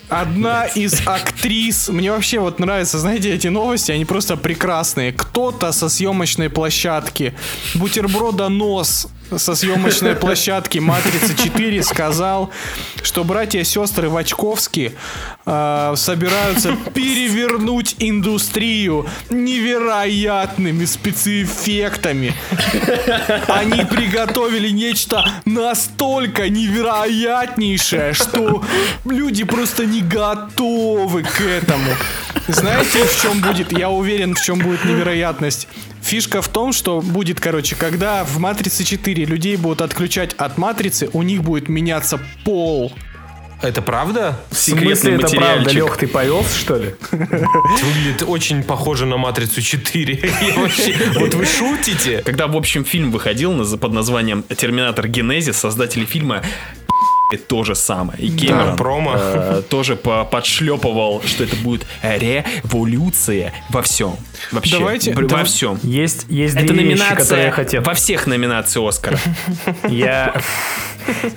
Одна из актрис, мне вообще вот нравятся, знаете, эти новости, они просто прекрасные. Кто-то со съемочной площадки, бутерброда нос со съемочной площадки Матрицы 4 сказал, что братья и сестры Вачковски э, собираются перевернуть индустрию невероятными спецэффектами. Они приготовили нечто настолько невероятнейшее, что люди просто не готовы к этому. Знаете, в чем будет, я уверен, в чем будет невероятность. Фишка в том, что будет, короче, когда в Матрице 4 людей будут отключать от Матрицы, у них будет меняться пол.
Это правда?
В смысле это правда? Лех, ты повелся, что ли?
Выглядит очень похоже на «Матрицу 4». [LAUGHS] Я вообще- Вот вы шутите?
Когда, в общем, фильм выходил под названием «Терминатор Генезис», создатели фильма то же самое. И Кэмерон
промо.
э, тоже по- подшлепывал, что это будет революция во всем. Вообще.
Давайте-
во
да-
всем.
Есть, есть
Это
две вещи, которые
номинация
я хотел.
во всех номинациях Оскара. [LAUGHS]
Я,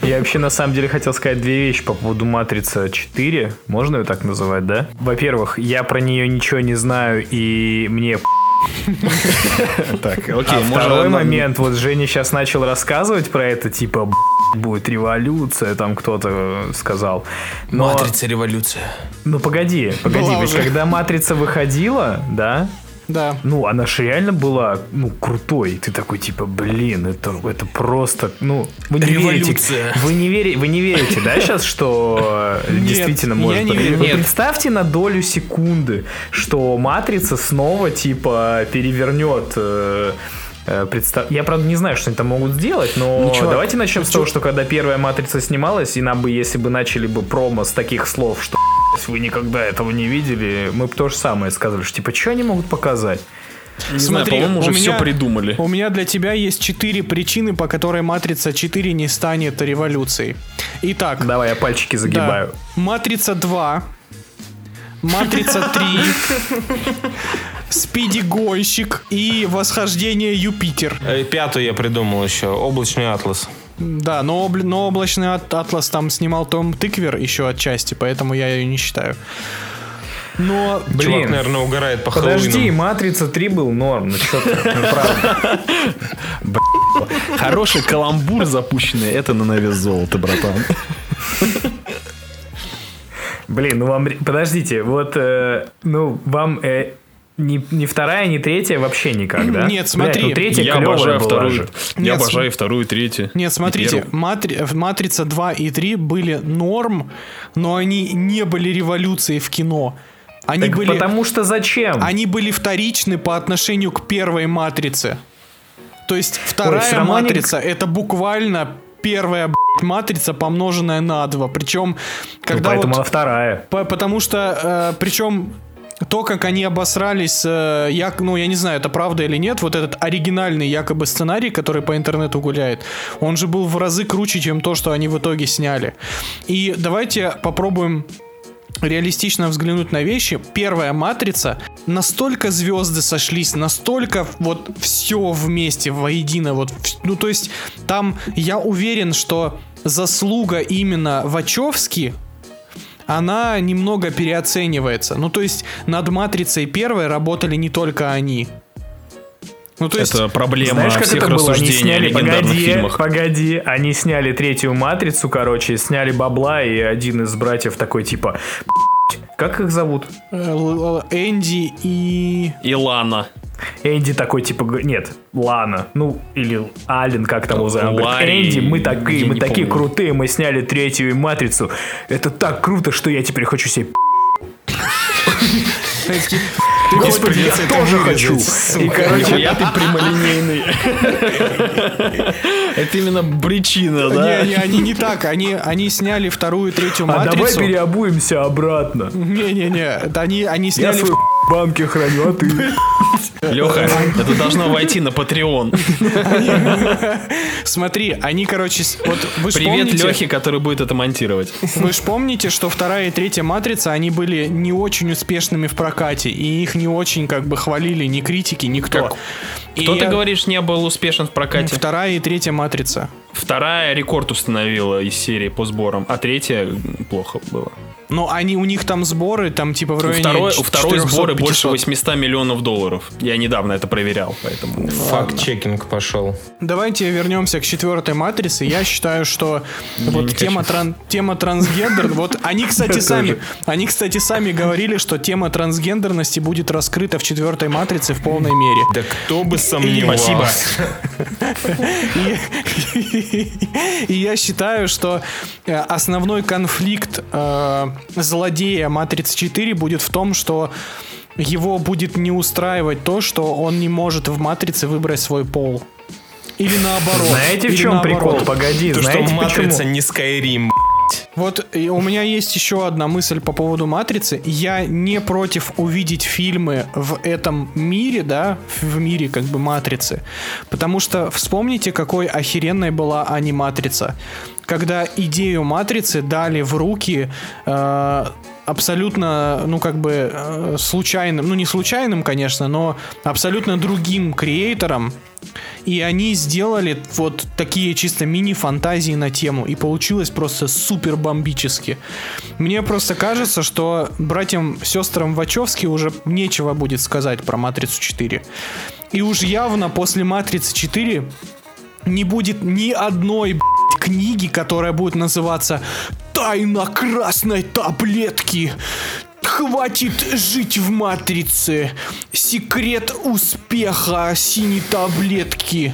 я вообще на самом деле хотел сказать две вещи по поводу Матрица 4. Можно ее так называть, да? Во-первых, я про нее ничего не знаю, и мне
Так, окей,
а второй момент, вот Женя сейчас начал рассказывать про это, типа, «Б***ь, будет революция, там кто-то сказал. Но,
«Матрица. Революция».
ну погоди, погоди,
Была
ведь
уже.
когда Матрица выходила, да,
Да.
ну, она же реально была, ну, крутой. Ты такой, типа, блин, это, это просто, ну, вы не
Революция.
верите. Вы не, вери, вы не верите, да, сейчас, что э, действительно может быть? представьте на долю секунды, что Матрица снова, типа, перевернет... э, э, представ- Я, правда, не знаю, что они там могут сделать, но
Ну, чувак,
давайте начнем с того, что когда первая матрица снималась, и нам бы, если бы начали бы промо с таких слов, что «Блядь, вы никогда этого не видели, мы бы то же самое сказали, что типа, что они могут показать?
Не знаю, по-моему, уже
у
все
меня-
придумали.
У меня для тебя есть четыре причины, по которой Матрица 4 не станет революцией. Итак,
Давай я пальчики
да.
загибаю.
Матрица 2, Матрица 3, Спиди Гонщик и Восхождение Юпитер.
Э, Пятую я придумал еще. «Облачный атлас».
Да, но, обл- но облачный ат- атлас там снимал Том Тыквер еще отчасти, поэтому я ее не считаю. Но
Чувак, наверное, угорает по
Подожди,
Хэллоуину.
Матрица 3 был норм, ну что ты, ну правда. [LAUGHS]
Хороший каламбур запущенный, это на навес золота, братан.
Блин, ну вам, подождите, вот, э, ну вам э, ни, ни вторая, ни третья вообще никак, да?
Нет, смотри,
Блядь, ну третья
Я обожаю
была
вторую.
же.
Я
Нет,
обожаю вторую, третью.
Нет, смотрите. Матри- Матрица 2 и 3 были норм, но они не были революцией в кино. Они
Так
были,
потому что зачем?
они были вторичны по отношению к первой Матрице. То есть вторая
всё равно они-
Матрица это буквально первая блядь, Матрица, помноженная на 2. Причем,
Ну,
когда
поэтому
вот...
она вторая.
По- Потому что, причем, то, как они обосрались, э, я, ну, я не знаю, это правда или нет, вот этот оригинальный якобы сценарий, который по интернету гуляет, он же был в разы круче, чем то, что они в итоге сняли. И давайте попробуем реалистично взглянуть на вещи. Первая матрица, настолько звезды сошлись, настолько вот все вместе, воедино, вот, ну то есть там я уверен, что заслуга именно Вачовски, она немного переоценивается. Ну то есть над матрицей первой работали не только они. Ну то есть
Это проблема
Знаешь, как
всех
это было? Они сняли,
легендарных
погоди,
фильмах.
погоди, они сняли третью матрицу, короче, сняли бабла, и один из братьев такой, типа, «П***ть, как их зовут?
э, Энди и...
Илана.
Энди такой, типа, нет, Лана, ну, или Ален, как там его зовут. Энди, мы такие, мы такие
помню.
крутые, мы сняли третью матрицу. Это так круто, что я теперь хочу себе [LAUGHS] Господи, я тоже хочу. И, короче,
я ты прямолинейный. Это именно причина, да?
Не, не, они не [LAUGHS] так. Они, они сняли вторую и третью
а давай
матрицу.
переобуемся обратно.
Не-не-не, это они, они
Я
сняли...
банке храню, а ты?
Леха, это должно войти на Patreon.
Смотри, они, короче, вот вы
Привет
помните,
Лехе, который будет это монтировать.
вы ж помните, что вторая и третья матрица, они были не очень успешными в прокате, и их не очень как бы хвалили ни критики, никто.
Как?
И
Кто, ты говоришь, не был успешен в прокате?
Вторая и третья матрица.
Вторая рекорд установила из серии по сборам, а третья плохо было.
Но они, у них там сборы, там типа в
У
районе
второй, у второй
400-500.
сборы больше 800 миллионов долларов. Я недавно это проверял, поэтому...
Факт-чекинг пошел.
Давайте вернемся к четвертой матрице. Я считаю, что вот тема, тран- тема трансгендер, вот они, кстати, [LAUGHS] сами, они, кстати, сами говорили, что тема трансгендерности будет раскрыта в четвертой матрице в полной мере.
Да кто бы сомневался. [LAUGHS]
И, и я считаю, что э, основной конфликт э, злодея Матрицы 4 будет в том, что его будет не устраивать то, что он не может в Матрице выбрать свой пол. Или наоборот.
Знаете, в чем
наоборот.
прикол? Погоди,
То, что
знаете
матрица
почему?
не Skyrim.
Вот и у меня есть еще одна мысль по поводу Матрицы. Я не против увидеть фильмы в этом мире, да, в мире как бы Матрицы. Потому что вспомните, какой охеренной была аниматрица. Когда идею Матрицы дали в руки э, абсолютно, ну как бы э, случайным, ну не случайным, конечно, но абсолютно другим креатором. И они сделали вот такие чисто мини-фантазии на тему. И получилось просто супер бомбически. Мне просто кажется, что братьям, сестрам Вачовски уже нечего будет сказать про Матрицу 4. И уж явно после Матрицы 4 не будет ни одной блядь, книги, которая будет называться «Тайна красной таблетки». Хватит жить в матрице. Секрет успеха синей таблетки.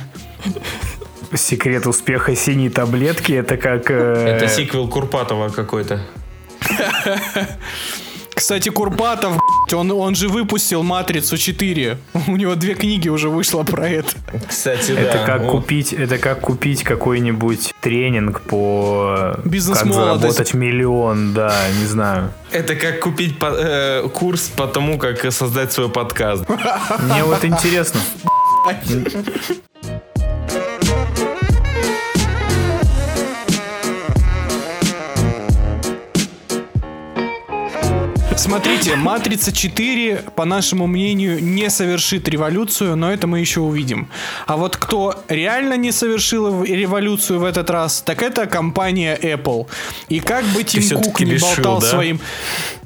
Секрет успеха синей таблетки это как... э,
Это сиквел Курпатова какой-то. [LAUGHS]
Кстати, Курпатов, он, он же выпустил «Матрицу 4». У него две книги уже вышло про это.
Кстати,
Это
да.
как
вот.
купить, это как купить какой-нибудь тренинг по
Бизнес
как заработать миллион, да, не знаю.
Это как купить по- э, курс по тому, как создать свой подкаст.
Мне вот интересно. [LAUGHS]
Смотрите, «Матрица 4», по нашему мнению, не совершит революцию, но это мы еще увидим. А вот кто реально не совершил революцию в этот раз, так это компания Apple. И как бы Тим Кук не
решил,
болтал
да?
своим...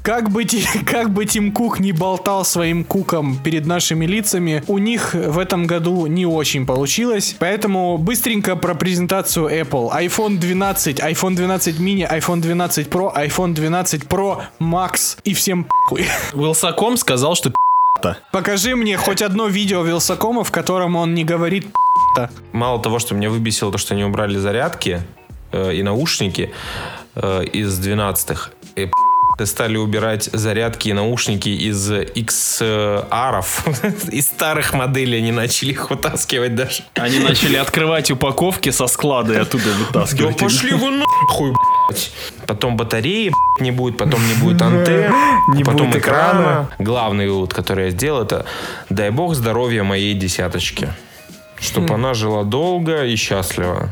Как бы, [LAUGHS] как бы Тим Кук не болтал своим куком перед нашими лицами, у них в этом году не очень получилось. Поэтому быстренько про презентацию Apple. iPhone 12, iPhone 12 mini, iPhone 12 Pro, iPhone 12 Pro Max и всем похуй. [LAUGHS]
Вилсаком сказал, что
Покажи мне хоть одно видео Вилсакома, в котором он не говорит «п***то».
Мало того, что меня выбесило то, что они убрали зарядки э, и наушники э, из 12-х, и п***ы стали убирать зарядки и наушники из XR, [LAUGHS] из старых моделей они начали их вытаскивать даже.
они начали открывать упаковки со склада и оттуда
Да
вытаскивать.
пошли вы нахуй, блядь. Потом батареи блядь, не будет, потом не будет [LAUGHS] антенн,
Не
потом
будет
экрана.
экрана.
Главный вывод, который я сделал, это дай бог здоровья моей десяточки. Чтобы она жила долго и счастливо.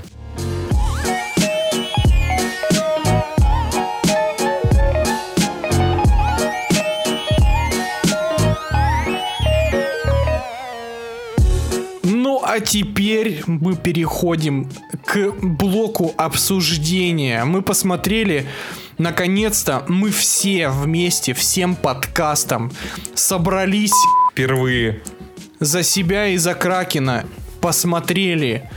А теперь мы переходим к блоку обсуждения. Мы посмотрели, наконец-то, мы все вместе, всем подкастом собрались
Впервые.
за себя и за Кракена, посмотрели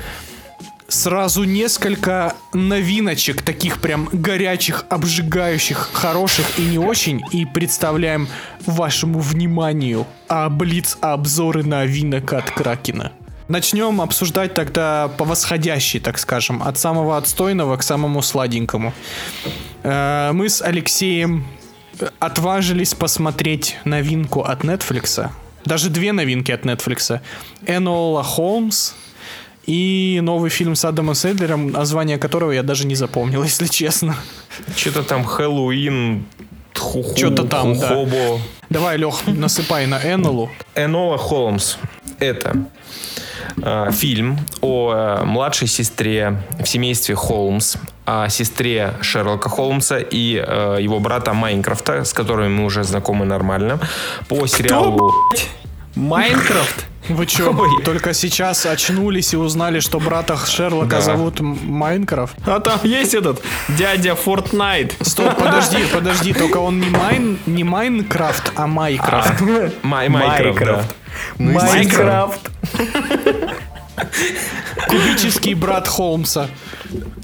сразу несколько новиночек, таких прям горячих, обжигающих, хороших и не очень, и представляем вашему вниманию а блиц-обзоры новинок от Кракена. Начнем обсуждать тогда по восходящей, так скажем, от самого отстойного к самому сладенькому. Э, Мы с Алексеем отважились посмотреть новинку от Netflix. Даже две новинки от Netflix. Энола Холмс и новый фильм с Адамом Сэндлером, название которого я даже не запомнил, [LAUGHS] если честно.
Что-то там Хэллоуин,
Чё-то там, да. Давай, Лех, насыпай на Энолу.
Энола Холмс. Это э, фильм о э, младшей сестре в семействе Холмс, о сестре Шерлока Холмса и э, его брата Minecraft а, с которыми мы уже знакомы нормально, по сериалу...
Minecraft?
Вы чё,
Ой.
только сейчас очнулись и узнали, что брата Шерлока
Да.
зовут Minecraft?
А там есть этот дядя Fortnite.
Стоп, подожди, подожди, только он не Майн, не Minecraft, а Майкрофт.
Май- Майнкрафт, да.
Майнкрафт.
Кубический брат Холмса.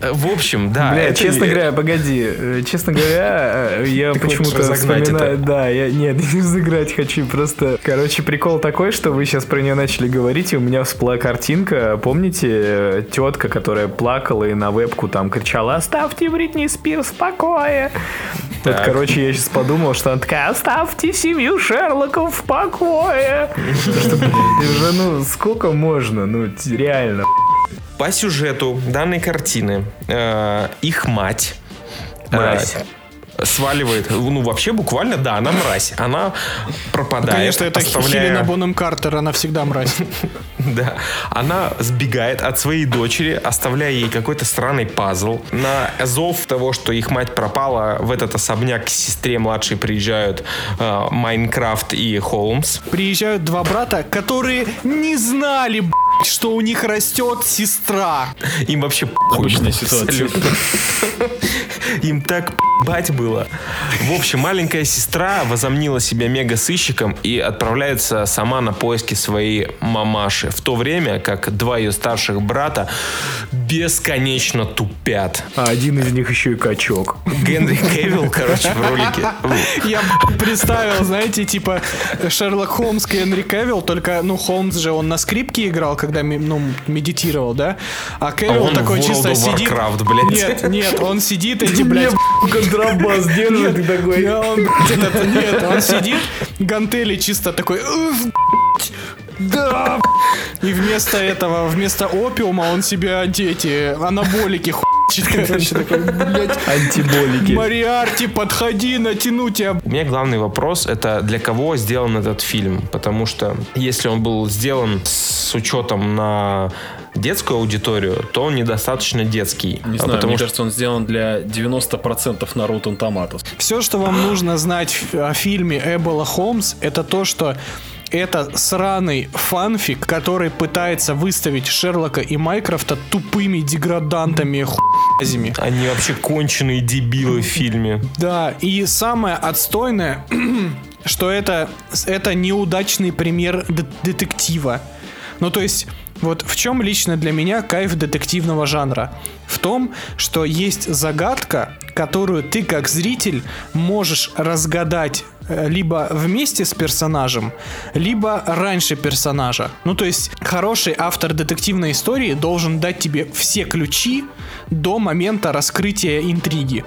В общем, да.
Бля, честно говоря, погоди, э, честно говоря, э, [LAUGHS] я почему-то вспоминаю,
это?
да, я нет, [LAUGHS] не разыграть хочу, просто, короче, прикол такой, что вы сейчас про нее начали говорить, и у меня всплыла картинка, помните, э, тетка, которая плакала и на вебку там кричала, оставьте Бритни Спирс в покое. Вот,
Так.
короче, я сейчас подумал, что она такая, оставьте семью Шерлоков в покое. [LAUGHS] Что, блядь, уже, ну, сколько можно, ну, реально.
По сюжету данной картины э, их мать
Мразь.
э, сваливает, ну вообще буквально, да, она мразь. Она пропадает,
Конечно, это
оставляя-
Хелена Бонем Картер, она всегда мразь. [LAUGHS] [LAUGHS]
Да. Она сбегает от своей дочери, оставляя ей какой-то странный пазл. На зов того, что их мать пропала, в этот особняк к сестре младшей приезжают э, Майнкрафт и Холмс.
Приезжают два брата, которые не знали, б***ь, что у них растет сестра.
Им вообще похуй
Обычная [LAUGHS] ситуация. [LAUGHS]
Им так бать было. В общем, маленькая сестра возомнила себя мега-сыщиком и отправляется сама на поиски своей мамаши. В то время как два ее старших брата бесконечно тупят.
А один из них еще и качок.
Генри Кевилл, короче, в ролике.
Я представил, знаете, типа Шерлок Холмс и Энри Кевилл, только, ну, Холмс же, он на скрипке играл, когда, ну, медитировал, да? А Кевилл
он
такой чисто сидит...
Warcraft, блядь.
Нет, нет, он сидит, эти, блядь...
контрабас держит и такой...
Нет, он сидит, гантели чисто такой... «Уф, блядь, Да, и вместо этого, вместо опиума он себе эти анаболики хуйчит, короче, такой, блядь,
Антиболики.
Мариарти, подходи, натяну тебя.
У меня главный вопрос это для кого сделан этот фильм, потому что если он был сделан с учетом на детскую аудиторию, то он недостаточно детский,
Не
А
знаю,
потому
мне
что
кажется, он сделан для 90% на Rotten Tomatoes.
Все, что вам нужно знать о фильме Эбола Холмс, это то, что это сраный фанфик, который пытается выставить Шерлока и Майкрофта тупыми деградантами хуязями.
они вообще конченые дебилы в фильме.
Да, и самое отстойное, [CLEARS THROAT] что это, это неудачный пример де- детектива. Ну, то есть, вот в чем лично для меня кайф детективного жанра? В том, что есть загадка, которую ты как зритель можешь разгадать э, либо вместе с персонажем, либо раньше персонажа. Ну, то есть, хороший автор детективной истории должен дать тебе все ключи до момента раскрытия интриги.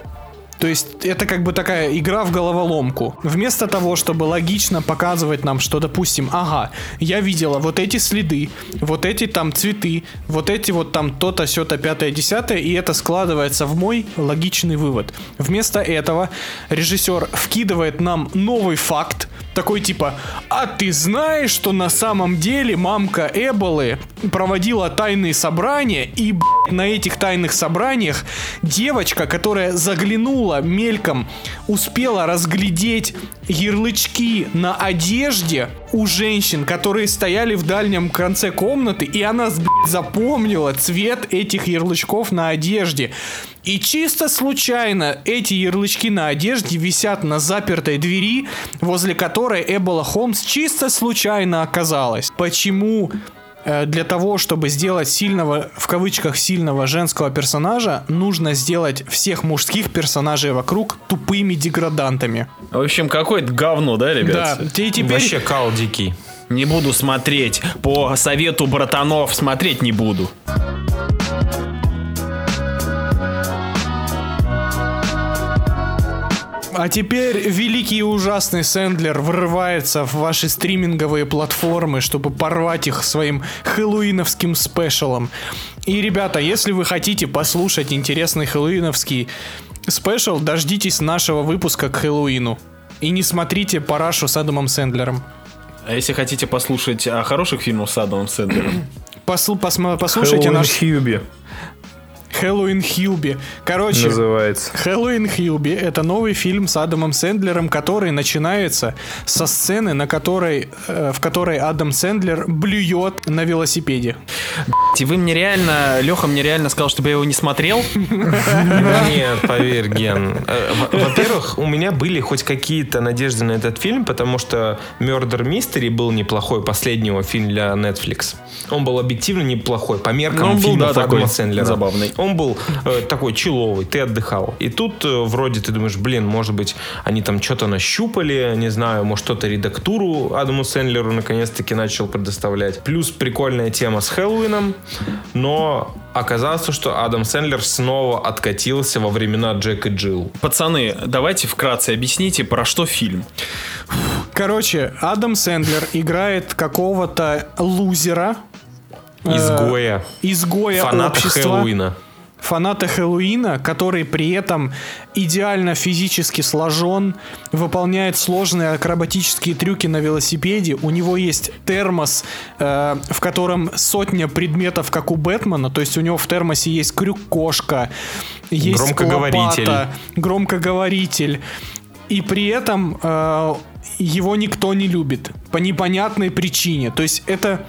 То есть это как бы такая игра в головоломку. Вместо того, чтобы логично показывать нам, что, допустим, ага, я видела вот эти следы, вот эти там цветы, вот эти вот там то-то, сё-то, пятое, десятое, и это складывается в мой логичный вывод. Вместо этого режиссер вкидывает нам новый факт, такой типа, а ты знаешь, что на самом деле мамка Эболы проводила тайные собрания, и б***ь, на этих тайных собраниях девочка, которая заглянула мельком, успела разглядеть ярлычки на одежде у женщин, которые стояли в дальнем конце комнаты, и она запомнила цвет этих ярлычков на одежде. И чисто случайно эти ярлычки на одежде висят на запертой двери, возле которой Эбола Холмс чисто случайно оказалась. Почему для того, чтобы сделать сильного, в кавычках, сильного женского персонажа, нужно сделать всех мужских персонажей вокруг тупыми деградантами.
В общем, какое-то говно, да,
Да,
ребят?
и теперь...
Вообще кал дикий.
Не буду смотреть. По совету братанов смотреть не буду.
А теперь великий и ужасный Сэндлер врывается в ваши стриминговые платформы, чтобы порвать их своим хэллоуиновским спешалом. И, ребята, если вы хотите послушать интересный хэллоуиновский спешал, дождитесь нашего выпуска к Хэллоуину. И не смотрите парашу с Адамом Сэндлером.
А если хотите послушать о хороших фильмах с Адамом Сэндлером,
посма- послушайте
Хэллоуин
наш
Хьюби
Хэллоуин Хьюби. Короче,
называется.
Хэллоуин Хьюби — это новый фильм с Адамом Сэндлером, который начинается со сцены, на которой, э, в которой Адам Сэндлер блюет на велосипеде.
и вы мне реально, Леха мне реально сказал, чтобы я его не смотрел.
Нет, поверь, Ген. Э, во- Во-первых, у меня были хоть какие-то надежды на этот фильм, потому что Murder Mystery был неплохой, последнего фильм для Netflix. Он был объективно неплохой, по меркам
Ну,
фильмов
да,
Адама Сэндлера.
забавный.
Он был э, такой человый, ты отдыхал. И тут э, вроде ты думаешь, блин, может быть, они там что-то нащупали, не знаю, может, что-то редактуру Адаму Сэндлеру наконец-таки начал предоставлять. Плюс прикольная тема с Хэллоуином, но оказалось, что Адам Сэндлер снова откатился во времена Джек и Джилл.
Пацаны, давайте вкратце объясните, про что фильм.
Короче, Адам Сэндлер играет какого-то лузера, э,
Изгоя.
изгоя
Фаната
общества.
Хэллоуина.
Фаната Хэллоуина, который при этом идеально физически сложен, выполняет сложные акробатические трюки на велосипеде. У него есть термос, э, в котором сотня предметов, как у Бэтмена. То есть у него в термосе есть крюк-кошка, есть
Громкоговоритель.
лопата, громкоговоритель. И при этом э, его никто не любит. По непонятной причине. То есть это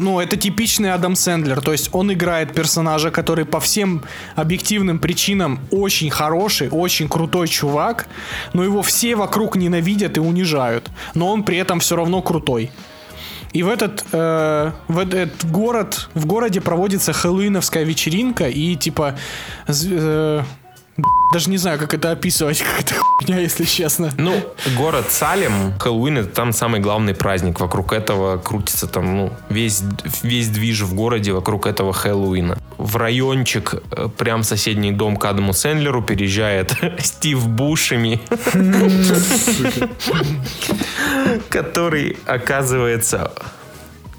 ну, это типичный Адам Сэндлер. То есть он играет персонажа, который по всем объективным причинам очень хороший, очень крутой чувак, но его все вокруг ненавидят и унижают. Но он при этом все равно крутой. И в этот, э, в этот город, в городе проводится хэллоуиновская вечеринка, и типа э, даже не знаю, как это описывать, [LAUGHS] как это хуйня, если честно.
Ну, город Салем, Хэллоуин это там самый главный праздник. Вокруг этого крутится там, ну, весь, весь движ в городе вокруг этого Хэллоуина. В райончик, э, прям соседний дом к Адаму Сэндлеру переезжает [LAUGHS] Стив Бушеми, [LAUGHS] который оказывается...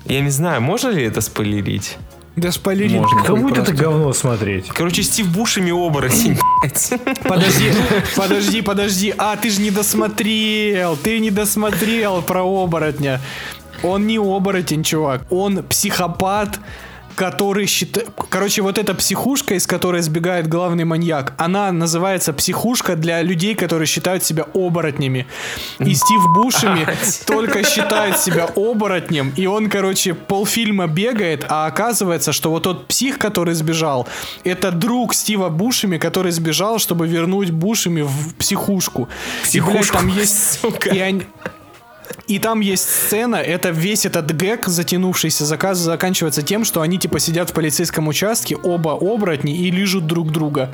Я не знаю, можно ли это спойлерить?
Да спойлерить.
Кто будет это говно смотреть?
Короче, Стив Бушеми оборотень. [LAUGHS]
Подожди, подожди, подожди. А, ты же не досмотрел. Ты не досмотрел про оборотня. Он не оборотень, чувак. Он психопат, который считает... Короче, вот эта психушка, из которой сбегает главный маньяк, она называется психушка для людей, которые считают себя оборотнями. И Стив Бушеми только считает себя оборотнем, и он, короче, полфильма бегает, а оказывается, что вот тот псих, который сбежал, это друг Стива Бушеми, который сбежал, чтобы вернуть Бушеми в психушку. И, блядь,
Психушку,
там есть...
сука.
И они- и там есть сцена, это весь этот гэг, затянувшийся заказ, заканчивается тем, что они типа сидят в полицейском участке, оба оборотни и лижут друг друга.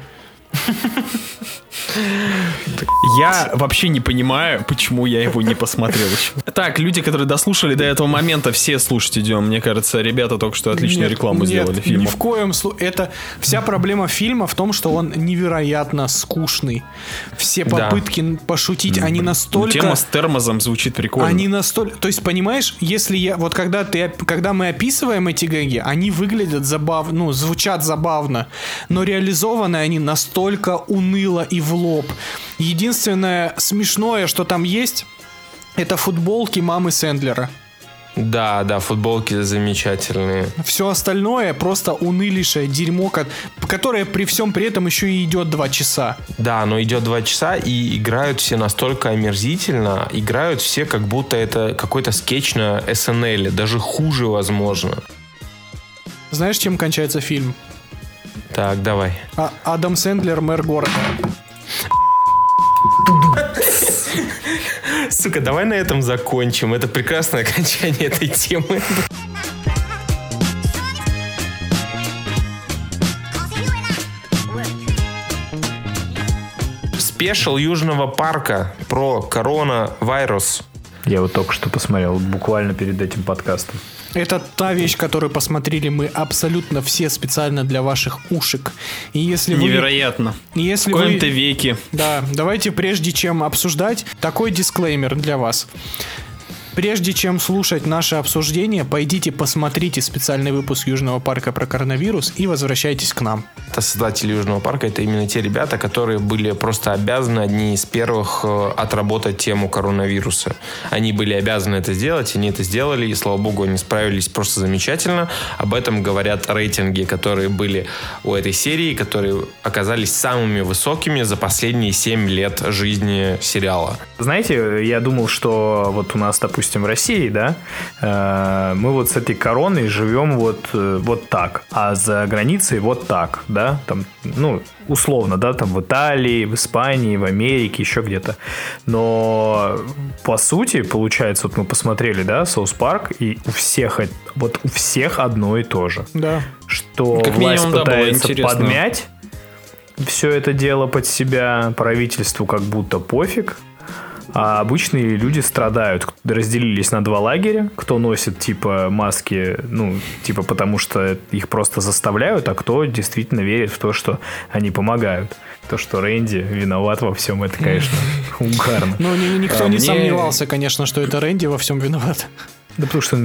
Я вообще не понимаю, почему я его не посмотрел еще. Так, люди, которые дослушали до этого момента, все слушать идем. Мне кажется, ребята только что отличную
Нет,
рекламу
нет,
сделали
Ни
фильму.
в коем случае. Это вся проблема фильма в том, что он невероятно скучный. Все
Да.
попытки н- пошутить, они настолько.
Тема с термозом звучит прикольно.
Они настолько... То есть, понимаешь, если я... Вот когда, ты, когда мы описываем эти гэги, они выглядят забавно, ну, звучат забавно, но реализованы они настолько уныло и в лоб. Единственное смешное, что там есть, это футболки мамы Сэндлера.
Да, да, футболки замечательные.
Все остальное просто унылейшее дерьмо, ко- которое при всем при этом еще и идет два часа.
Да, но идет два часа, и играют все настолько омерзительно, играют все, как будто это какой-то скетч на СНЛ, даже хуже, возможно.
Знаешь, чем кончается фильм?
Так, давай.
А- Адам Сэндлер, мэр города.
Сука, давай на этом закончим. Это прекрасное окончание этой темы. Спешл Южного парка про коронавирус.
Я вот только что посмотрел, буквально перед этим подкастом.
Это та вещь, которую посмотрели мы абсолютно все специально для ваших ушек. И если вы...
Невероятно.
и
В
Если
коем-то
вы...
веке.
Да, давайте прежде чем обсуждать, такой дисклеймер для вас. Прежде чем слушать наше обсуждение, пойдите посмотрите специальный выпуск Южного парка про коронавирус и возвращайтесь к нам.
Это создатели Южного парка, это именно те ребята, которые были просто обязаны одни из первых э, отработать тему коронавируса. Они были обязаны это сделать, они это сделали, и слава богу, они справились просто замечательно. Об этом говорят рейтинги, которые были у этой серии, которые оказались самыми высокими за последние 7 лет жизни сериала.
Знаете, я думал, что вот у нас, допустим, в России, да, э, мы вот с этой короной живем вот, э, вот так, а за границей вот так, да, там, ну, условно, да, там в Италии, в Испании, в Америке, еще где-то. Но по сути, получается, вот мы посмотрели, да, Соус Парк, и у всех, вот у всех одно и то же.
Да.
Что
Как
власть
минимум, да,
пытается
интересно.
подмять все это дело под себя, правительству как будто пофиг, а обычные люди страдают. Разделились на два лагеря. Кто носит, типа, маски, ну, типа, потому что их просто заставляют, а кто действительно верит в то, что они помогают. То, что Рэнди виноват во всем, это, конечно, [LAUGHS] угарно.
Ну, ни- никто
А
не
мне-
сомневался, конечно, что это Рэнди во всем виноват.
Да потому что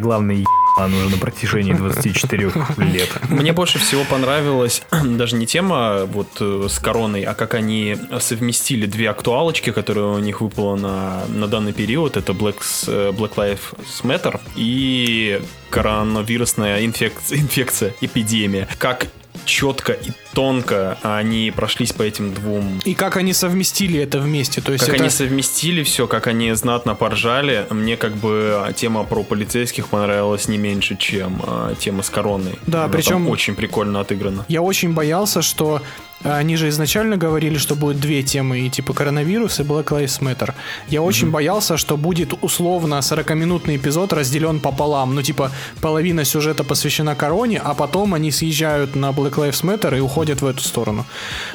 главный нужно на протяжении 24 лет.
Мне больше всего понравилась [CLEARS THROAT] даже не тема вот э, с короной, а как они совместили две актуалочки, которые у них выпало на, на данный период. Это Black, э, Black Lives Matter и коронавирусная инфекция, инфекция, эпидемия. Как четко и тонко они прошлись по этим двум
И как они совместили это вместе. То есть
как
это...
они совместили все, как они знатно поржали. Мне как бы тема про полицейских понравилась не меньше, чем а, тема с короной.
Да,
Она
причем-
очень прикольно отыграно.
Я очень боялся, что э, они же изначально говорили, что будет две темы, и типа коронавирус и Black Lives Matter. Я очень боялся, что будет условно 40-минутный эпизод разделен пополам. Ну, типа, половина сюжета посвящена короне, а потом они съезжают на Black Lives Matter и уходят в эту сторону.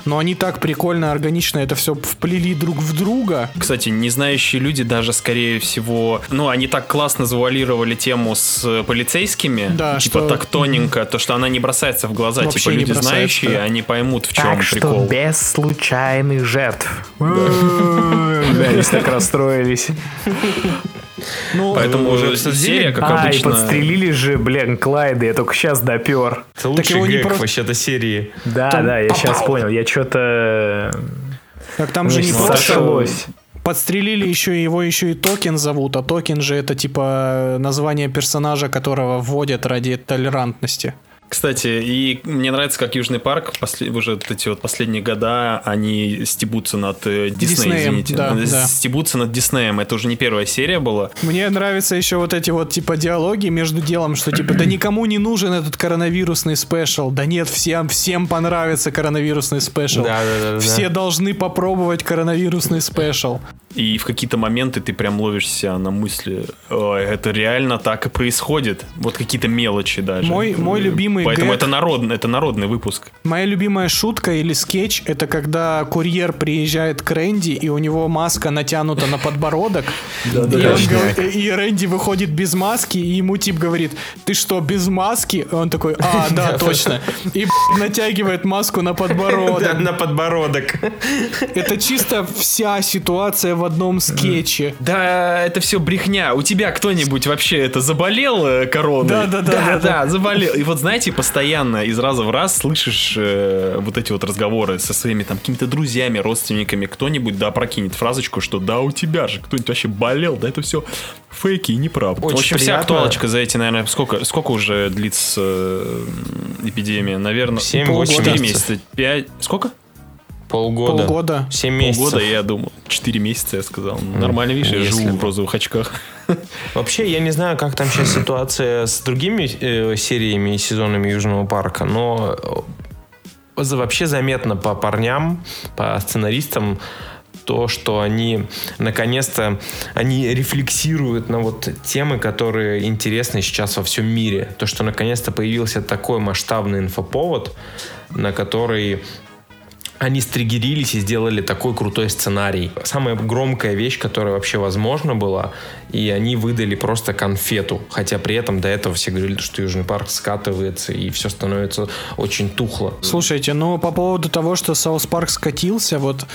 Но они так прикольно, органично это все вплели друг в друга.
Кстати, не знающие люди даже, скорее всего, ну, они так классно завуалировали тему с полицейскими,
Да,
типа
что-
так тоненько, то, что она не бросается в глаза.
Вообще
типа
не
люди
бросается,
знающие, они поймут, в чем
Так что
прикол.
без случайных жертв. [LAUGHS] Да, они так расстроились. [LAUGHS]
Ну,
Поэтому
Вы уже
серия, как
А, и
обычно...
подстрелили же, блин, Клайда, я только сейчас допер.
Это лучший
его не
гэг
просто-
вообще-то серии.
Да,
Там
да, я сейчас понял. Я что-то
так там же не просто...
сошлось.
Подстрелили еще и- его еще и Токен зовут, а Токен же это типа название персонажа, которого вводят ради толерантности.
Кстати, и мне нравится, как Южный парк после, уже вот эти вот последние года они стебутся над э, Дисней,
Диснеем,
извините.
да,
Э,
да.
Стебутся над Диснеем. Это уже не первая серия была.
Мне нравятся еще вот эти вот типа диалоги между делом, что типа да никому не нужен этот коронавирусный special, да нет, всем всем понравится коронавирусный special.
Да, да, да, да.
Все должны попробовать коронавирусный special.
И в какие-то моменты ты прям ловишь себя на мысли, «Ой, это реально так и происходит. Вот какие-то мелочи даже.
Мой- мой
Э,
любимый
Поэтому
гэг-
это народный, это народный выпуск.
Моя любимая шутка или скетч это когда курьер приезжает к Рэнди и у него маска натянута на подбородок. [LAUGHS] и, Рэнди выходит без маски, и ему тип говорит: Ты что, без маски? И он такой, а, [LAUGHS] да, точно. И натягивает маску на подбородок. [LAUGHS]
на подбородок.
Это чисто вся ситуация в одном скетче.
Да, это все брехня. У тебя кто-нибудь вообще это заболел э, короной?
Да, да, да,
да,
да, да.
заболел. И вот знаете, постоянно из раза в раз слышишь э, вот эти вот разговоры со своими там какими-то друзьями, родственниками. Кто-нибудь да прокинет фразочку, что да, у тебя же кто-нибудь вообще болел. Да, это все фейки и неправда.
Очень
в общем, вся
приятно.
актуалочка за эти, наверное, сколько, сколько уже длится э, эпидемия? Наверное,
Семь-восемь
четыре
месяцев.
месяца. Пять. Сколько?
Полгода.
Полгода.
Семь месяцев.
Полгода, я думал. Четыре месяца, я сказал. Ну, Нормально, видишь, я
если
живу
бы.
в розовых очках. [LAUGHS]
Вообще, я не знаю, как там сейчас ситуация с другими э, сериями и сезонами Южного парка, но э, вообще заметно по парням, по сценаристам, то, что они наконец-то они рефлексируют на вот темы, которые интересны сейчас во всем мире. То, что наконец-то появился такой масштабный инфоповод, на который они стригерились и сделали такой крутой сценарий. Самая громкая вещь, которая вообще возможна была, и они выдали просто конфету. Хотя при этом до этого все говорили, что Южный парк скатывается, и все становится очень тухло.
Слушайте, ну по поводу того, что South Park скатился, вот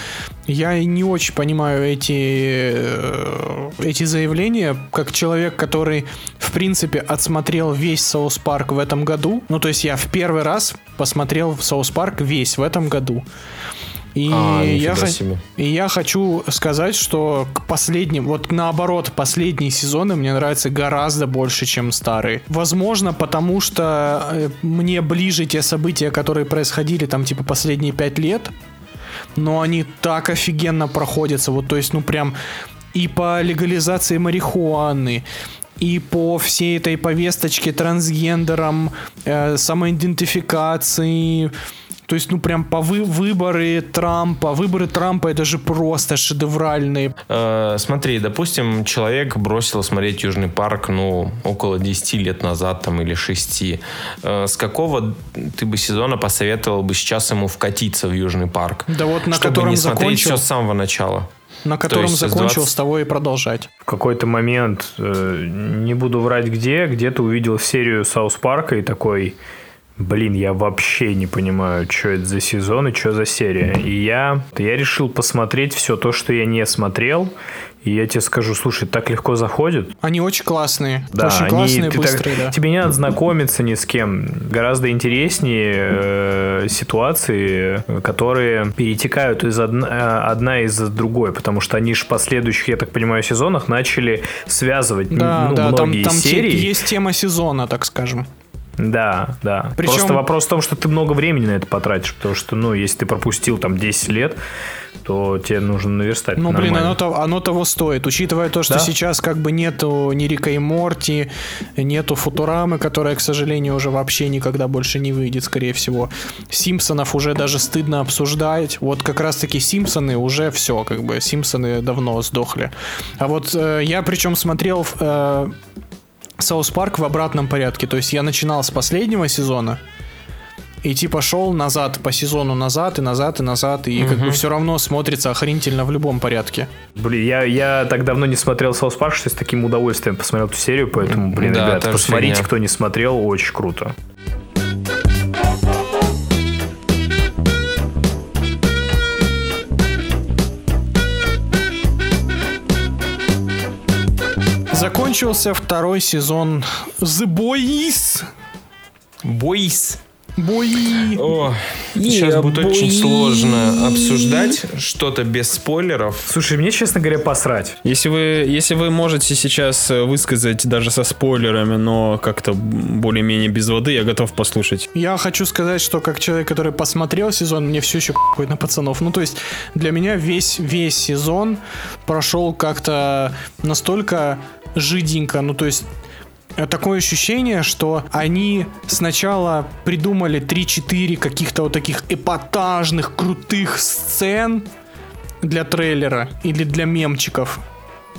я не очень понимаю эти, э, эти заявления, как человек, который, в принципе, отсмотрел весь South Park в этом году. Ну, то есть я в первый раз посмотрел South Park весь в этом году. И,
А,
я,
себе.
и я хочу сказать, что к последним, вот наоборот, последние сезоны мне нравятся гораздо больше, чем старые. Возможно, потому что э, мне ближе те события, которые происходили там типа последние пять лет, но они так офигенно проходятся, вот то есть, ну прям и по легализации марихуаны, и по всей этой повесточке трансгендерам, э, самоидентификации, то есть, ну прям по вы- выборы Трампа, выборы Трампа это же просто шедевральные.
Э, смотри, допустим, человек бросил смотреть Южный парк, ну, около 10 лет назад там или 6. Э, с какого ты бы сезона посоветовал бы сейчас ему вкатиться в Южный парк?
Да вот на
чтобы
котором
не смотреть
закончил,
все с самого начала.
на котором
есть с
закончил,
20
с того и продолжать.
В какой-то момент, э, не буду врать где, где-то увидел серию Саус Парка и такой, Блин, я вообще не понимаю, что это за сезон и что за серия. И я, я решил посмотреть все то, что я не смотрел. И я тебе скажу, слушай, так легко заходит.
Они очень классные.
Да,
очень
они-
классные,
ты так-
быстрые, да.
Тебе не надо знакомиться ни с кем. Гораздо интереснее э, ситуации, которые перетекают из одна, э, одна из другой, потому что они же в последующих, я так понимаю, сезонах начали связывать
Да,
ну,
да, там,
многие
там те-
серии.
есть тема сезона, так скажем.
Да, да.
Причем-
Просто вопрос в том, что ты много времени на это потратишь, потому что, ну, если ты пропустил там 10 лет, то тебе нужно наверстать.
Ну, блин, оно, того- оно того стоит. Учитывая то, что
Да?
сейчас как бы нету ни Рика и Морти, нету Футурамы, которая, к сожалению, уже вообще никогда больше не выйдет, скорее всего. Симпсонов уже даже стыдно обсуждать. Вот как раз-таки Симпсоны уже все, как бы, Симпсоны давно сдохли. А вот э, я причем смотрел э, South Park в обратном порядке. То есть я начинал с последнего сезона, и типа шел назад по сезону назад и назад и назад, и как бы все равно смотрится охренительно в любом порядке.
Блин, я, я так давно не смотрел South Park, что с таким удовольствием посмотрел эту серию, поэтому, блин,
Да,
ребята, посмотрите,
фигня.
кто не смотрел, очень круто.
Закончился второй сезон The Boys.
Бойс.
Бои.
О, сейчас будет очень сложно обсуждать что-то без спойлеров.
Слушай, мне, честно говоря, посрать.
Если вы, если вы можете сейчас э, высказать даже со спойлерами, но как-то более-менее без воды, я готов послушать.
Я хочу сказать, что как человек, который посмотрел сезон, мне все еще похуй на пацанов. Ну, то есть, для меня весь, весь сезон прошел как-то настолько жиденько. Ну, то есть, э, такое ощущение, что они сначала придумали 3-4 каких-то вот таких эпатажных, крутых сцен для трейлера или для мемчиков.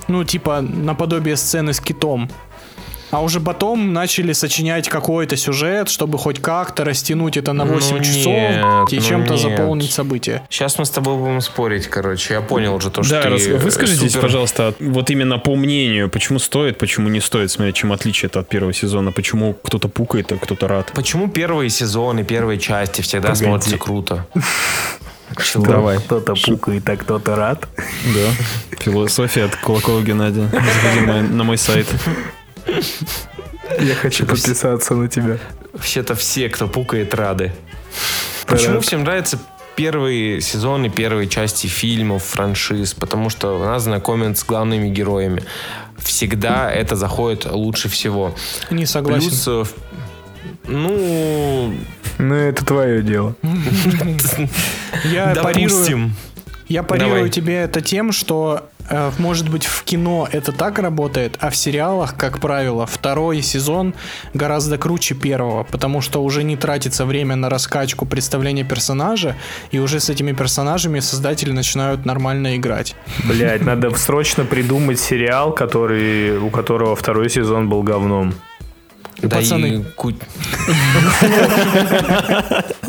Ну, типа, наподобие сцены с китом. А уже потом начали сочинять какой-то сюжет, чтобы хоть как-то растянуть это на 8
Ну
часов
нет,
и
ну
чем-то
нет.
заполнить события.
Сейчас мы с тобой будем спорить, короче. Я понял уже то, что
да,
ты э,
выскажитесь,
супер-
пожалуйста, вот именно по мнению, почему стоит, почему не стоит смотреть, чем отличие это от первого сезона, почему кто-то пукает, а кто-то рад.
Почему первые сезоны, первые части всегда
Погоди.
смотрятся круто? [LAUGHS] Чего?
Давай.
Кто-то пукает, а кто-то рад.
Да. Философия от Кулакова Геннадия. Заходи на мой сайт.
Я хочу подписаться на тебя.
Вообще-то все, кто пукает, рады. Почему всем нравятся первые сезоны, первые части фильмов, франшиз? Потому что нас знакомят с главными героями. Всегда это заходит лучше всего.
Не согласен.
Плюс, э, ну,
Ну, это твое дело. [LAUGHS]
я парирую,
допустим.
Я парирую
Давай.
тебе это тем, что э, может быть в кино это так работает, а в сериалах, как правило, второй сезон гораздо круче первого, потому что уже не тратится время на раскачку представления персонажа, и уже с этими персонажами создатели начинают нормально играть.
Блять, надо [LAUGHS] срочно придумать сериал, который, у которого второй сезон был говном.
Да
Пацаны.
и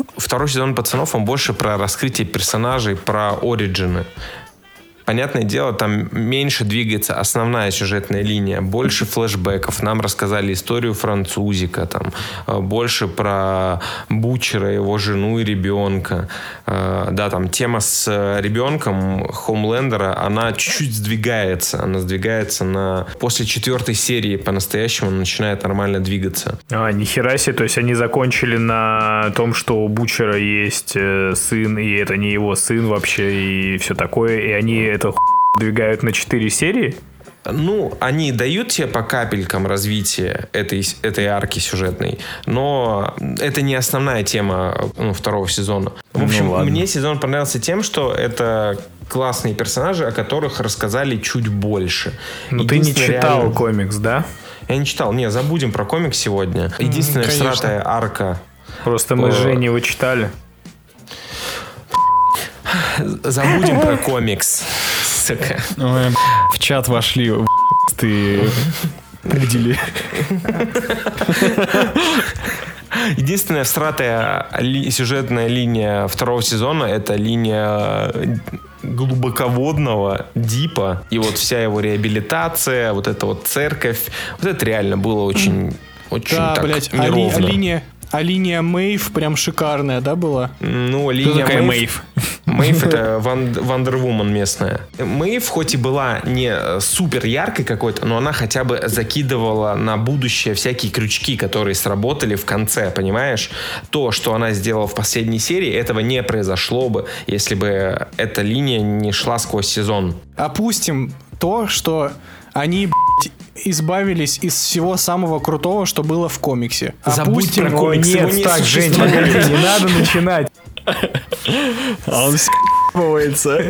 [LAUGHS] Второй сезон пацанов, он больше про раскрытие персонажей, про оригины. Понятное дело, там меньше двигается основная сюжетная линия, больше флешбеков. Нам рассказали историю французика, там, э, больше про Бучера, его жену и ребенка. Э, Да, там тема с э, ребенком Хомлендера, она чуть-чуть сдвигается. Она сдвигается на... После четвертой серии по-настоящему она начинает нормально двигаться.
А, нихера себе, то есть они закончили на том, что у Бучера есть сын, и это не его сын вообще, и все такое, и они это ху- двигают на 4 серии?
Ну, они дают тебе по капелькам развитие этой, этой арки сюжетной, но это не основная тема ну, второго сезона. В общем,
Ну, ладно.
мне сезон понравился тем, что это классные персонажи, о которых рассказали чуть больше.
Ну ты не читал
реально-
комикс, да?
Я не читал. Не, забудем про комикс сегодня. Единственная
конечно.
всратая арка.
Просто мы Женей его читали.
Забудем про комикс. Сука.
Ой, в чат вошли, ты предели.
Единственная всратая ли- сюжетная линия второго сезона это линия глубоководного дипа. И вот вся его реабилитация, вот эта вот церковь. Вот это реально было очень, очень
Да,
так
блядь, а, ли-
неровно.
а линия, А линия Мэйв прям шикарная, да, была?
Ну, линия
такая
Мэйв.
Мэйв?
Мэйв это [LAUGHS] Ван- Вандервумен местная. Мэйв хоть и была не э, супер яркой какой-то, но она хотя бы закидывала на будущее всякие крючки, которые сработали в конце, понимаешь? То, что она сделала в последней серии, этого не произошло бы, если бы эта линия не шла сквозь сезон.
Опустим то, что они блядь, избавились из всего самого крутого, что было в комиксе.
Забудь
Опустим
про комиксы,
нет,
не
так, Жень, погоди, не надо начинать.
А он с***ывается.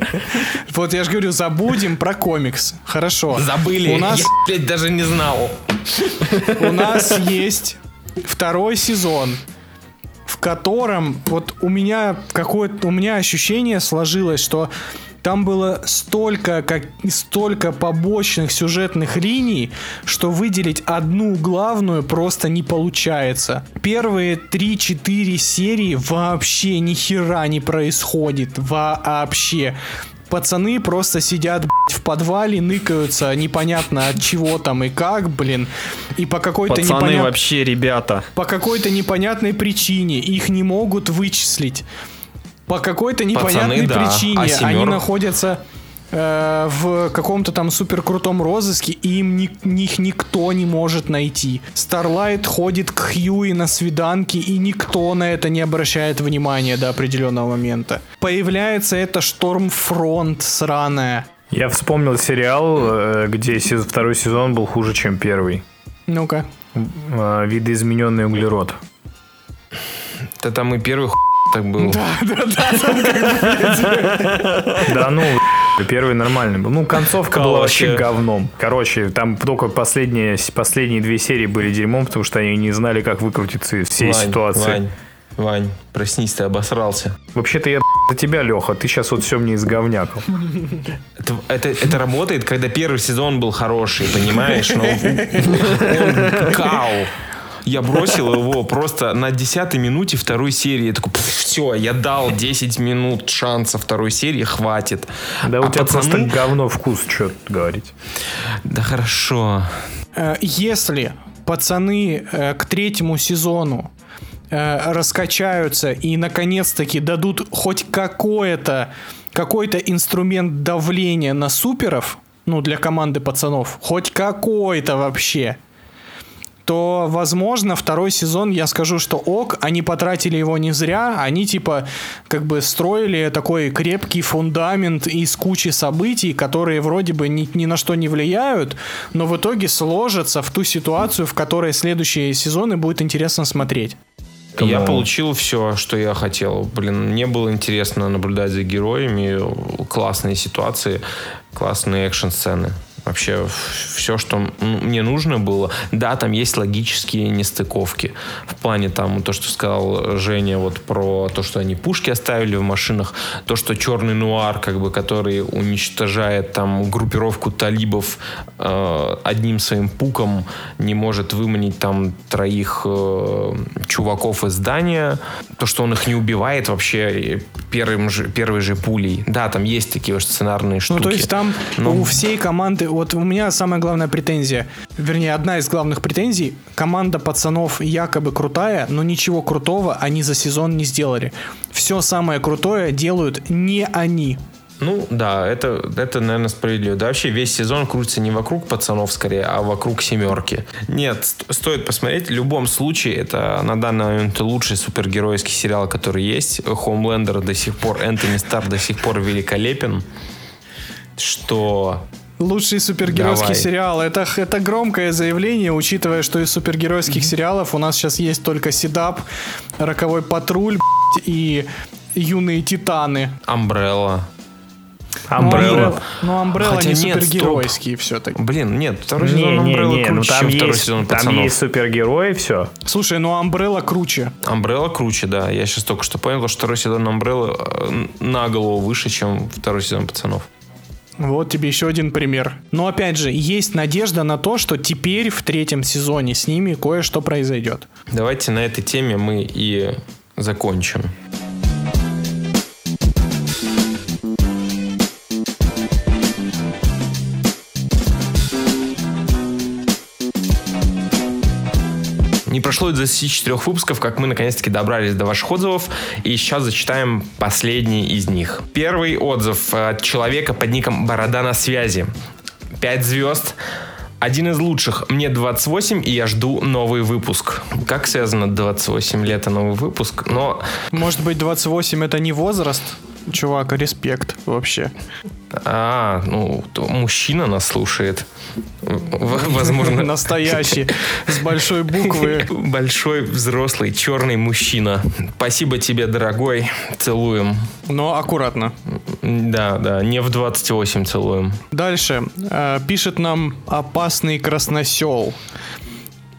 Вот я же говорю, забудем про комикс. Хорошо.
Забыли.
У нас,
Я, блядь, даже не знал.
у нас есть второй сезон, в котором вот у меня какое-то у меня ощущение сложилось, что там было столько, как, столько побочных сюжетных линий, что выделить одну главную просто не получается. Первые 3-4 серии вообще ни хера не происходит. Вообще. Пацаны просто сидят, блядь, в подвале, ныкаются, непонятно от чего там и как, блин. И по какой-то
Пацаны
непонятной
вообще ребята.
по какой-то непонятной причине их не могут вычислить. По какой-то непонятной
да.
причине
А
они находятся э, в каком-то там супер крутом розыске, и им ни- них никто не может найти. Старлайт ходит к Хьюи на свиданки, и никто на это не обращает внимания до определенного момента. Появляется это Штормфронт сраная.
Я вспомнил сериал, э, где се- второй сезон был хуже, чем первый.
Ну-ка.
Э, Видоизмененный углерод.
Да там и первый хуй так был.
Да ну, [LAUGHS] первый нормальный был. Ну, концовка была вообще говном. Короче, там только последние, последние две серии были дерьмом, потому что они не знали, как выкрутиться из всей
Вань,
ситуации.
Вань, Вань, проснись, ты обосрался.
Вообще-то я [LAUGHS] за тебя, Леха, ты сейчас вот все мне изговнякал.
Это, [LAUGHS] это, это работает, когда первый сезон был хороший, понимаешь? Но он кау. Я бросил его просто на десятой минуте второй серии. Я такой, все, я дал 10 минут шанса второй серии, хватит.
Да у
А
тебя
пацаны-
просто говно вкус, что говорить.
Да хорошо.
Э, Если пацаны э, к третьему сезону э, раскачаются и наконец-таки дадут хоть какое-то какой-то инструмент давления на суперов, ну, для команды пацанов, хоть какой-то вообще, то, возможно, второй сезон, я скажу, что ок, они потратили его не зря, они, типа, как бы строили такой крепкий фундамент из кучи событий, которые вроде бы ни, ни на что не влияют, но в итоге сложатся в ту ситуацию, в которой следующие сезоны будет интересно смотреть.
Я
Кому?
получил все, что я хотел. Блин, мне было интересно наблюдать за героями, классные ситуации, классные экшн-сцены. Вообще все, что м, мне нужно было. Да, там есть логические нестыковки. В плане там то, что сказал Женя вот про то, что они пушки оставили в машинах, то, что черный нуар, как бы, который уничтожает там группировку талибов э, одним своим пуком, не может выманить там троих э, чуваков из здания. То, что он их не убивает вообще первым же, первой же пулей. Да, там есть такие вот сценарные штуки.
Ну, то есть там
Ну.
у всей команды, вот у меня самая главная претензия, вернее, одна из главных претензий, команда пацанов якобы крутая, но ничего крутого они за сезон не сделали. Все самое крутое делают не они.
Ну, да, это, это, наверное, справедливо. Да, вообще весь сезон крутится не вокруг пацанов, скорее, а вокруг семерки. Нет, ст- стоит посмотреть. В любом случае, это на данный момент лучший супергеройский сериал, который есть. Хоумлендер до сих пор, Энтони Стар до сих пор великолепен. Что
Лучший супергеройский
Давай.
сериал. Это, это громкое заявление, учитывая, что из супергеройских сериалов у нас сейчас есть только Седап, Роковой патруль и Юные титаны.
Амбрелла.
Амбрелла.
Ну, Амбрелла
Хотя
не
нет,
супергеройский все-таки.
Блин, нет, второй сезон Амбреллы
Не-не-не, ну
круче,
там
чем второй
есть,
сезон
там
пацанов.
есть супергерои, все.
Слушай, ну Амбрелла круче.
Амбрелла круче, да. Я сейчас только что понял, что второй сезон Амбреллы э, на голову выше, чем второй сезон пацанов.
Вот тебе еще один пример. Но опять же, есть надежда на то, что теперь в третьем сезоне с ними кое-что произойдет.
Давайте на этой теме мы и закончим. Не прошло и 24 выпусков, как мы наконец-таки добрались до ваших отзывов, и сейчас зачитаем последний из них. Первый отзыв от человека под ником Борода на связи. 5 звезд. Один из лучших. Мне 28, и я жду новый выпуск. Как связано 28 лет и новый выпуск? Но
Может быть, 28 это не возраст? Чувак, респект вообще.
А, ну, мужчина нас слушает. Возможно, [LAUGHS]
Настоящий. С большой буквы. [LAUGHS]
большой, взрослый, черный мужчина. Спасибо тебе, дорогой. Целуем.
Но аккуратно.
Да, да, не в 28 целуем.
Дальше. Э, Пишет нам опасный красносел.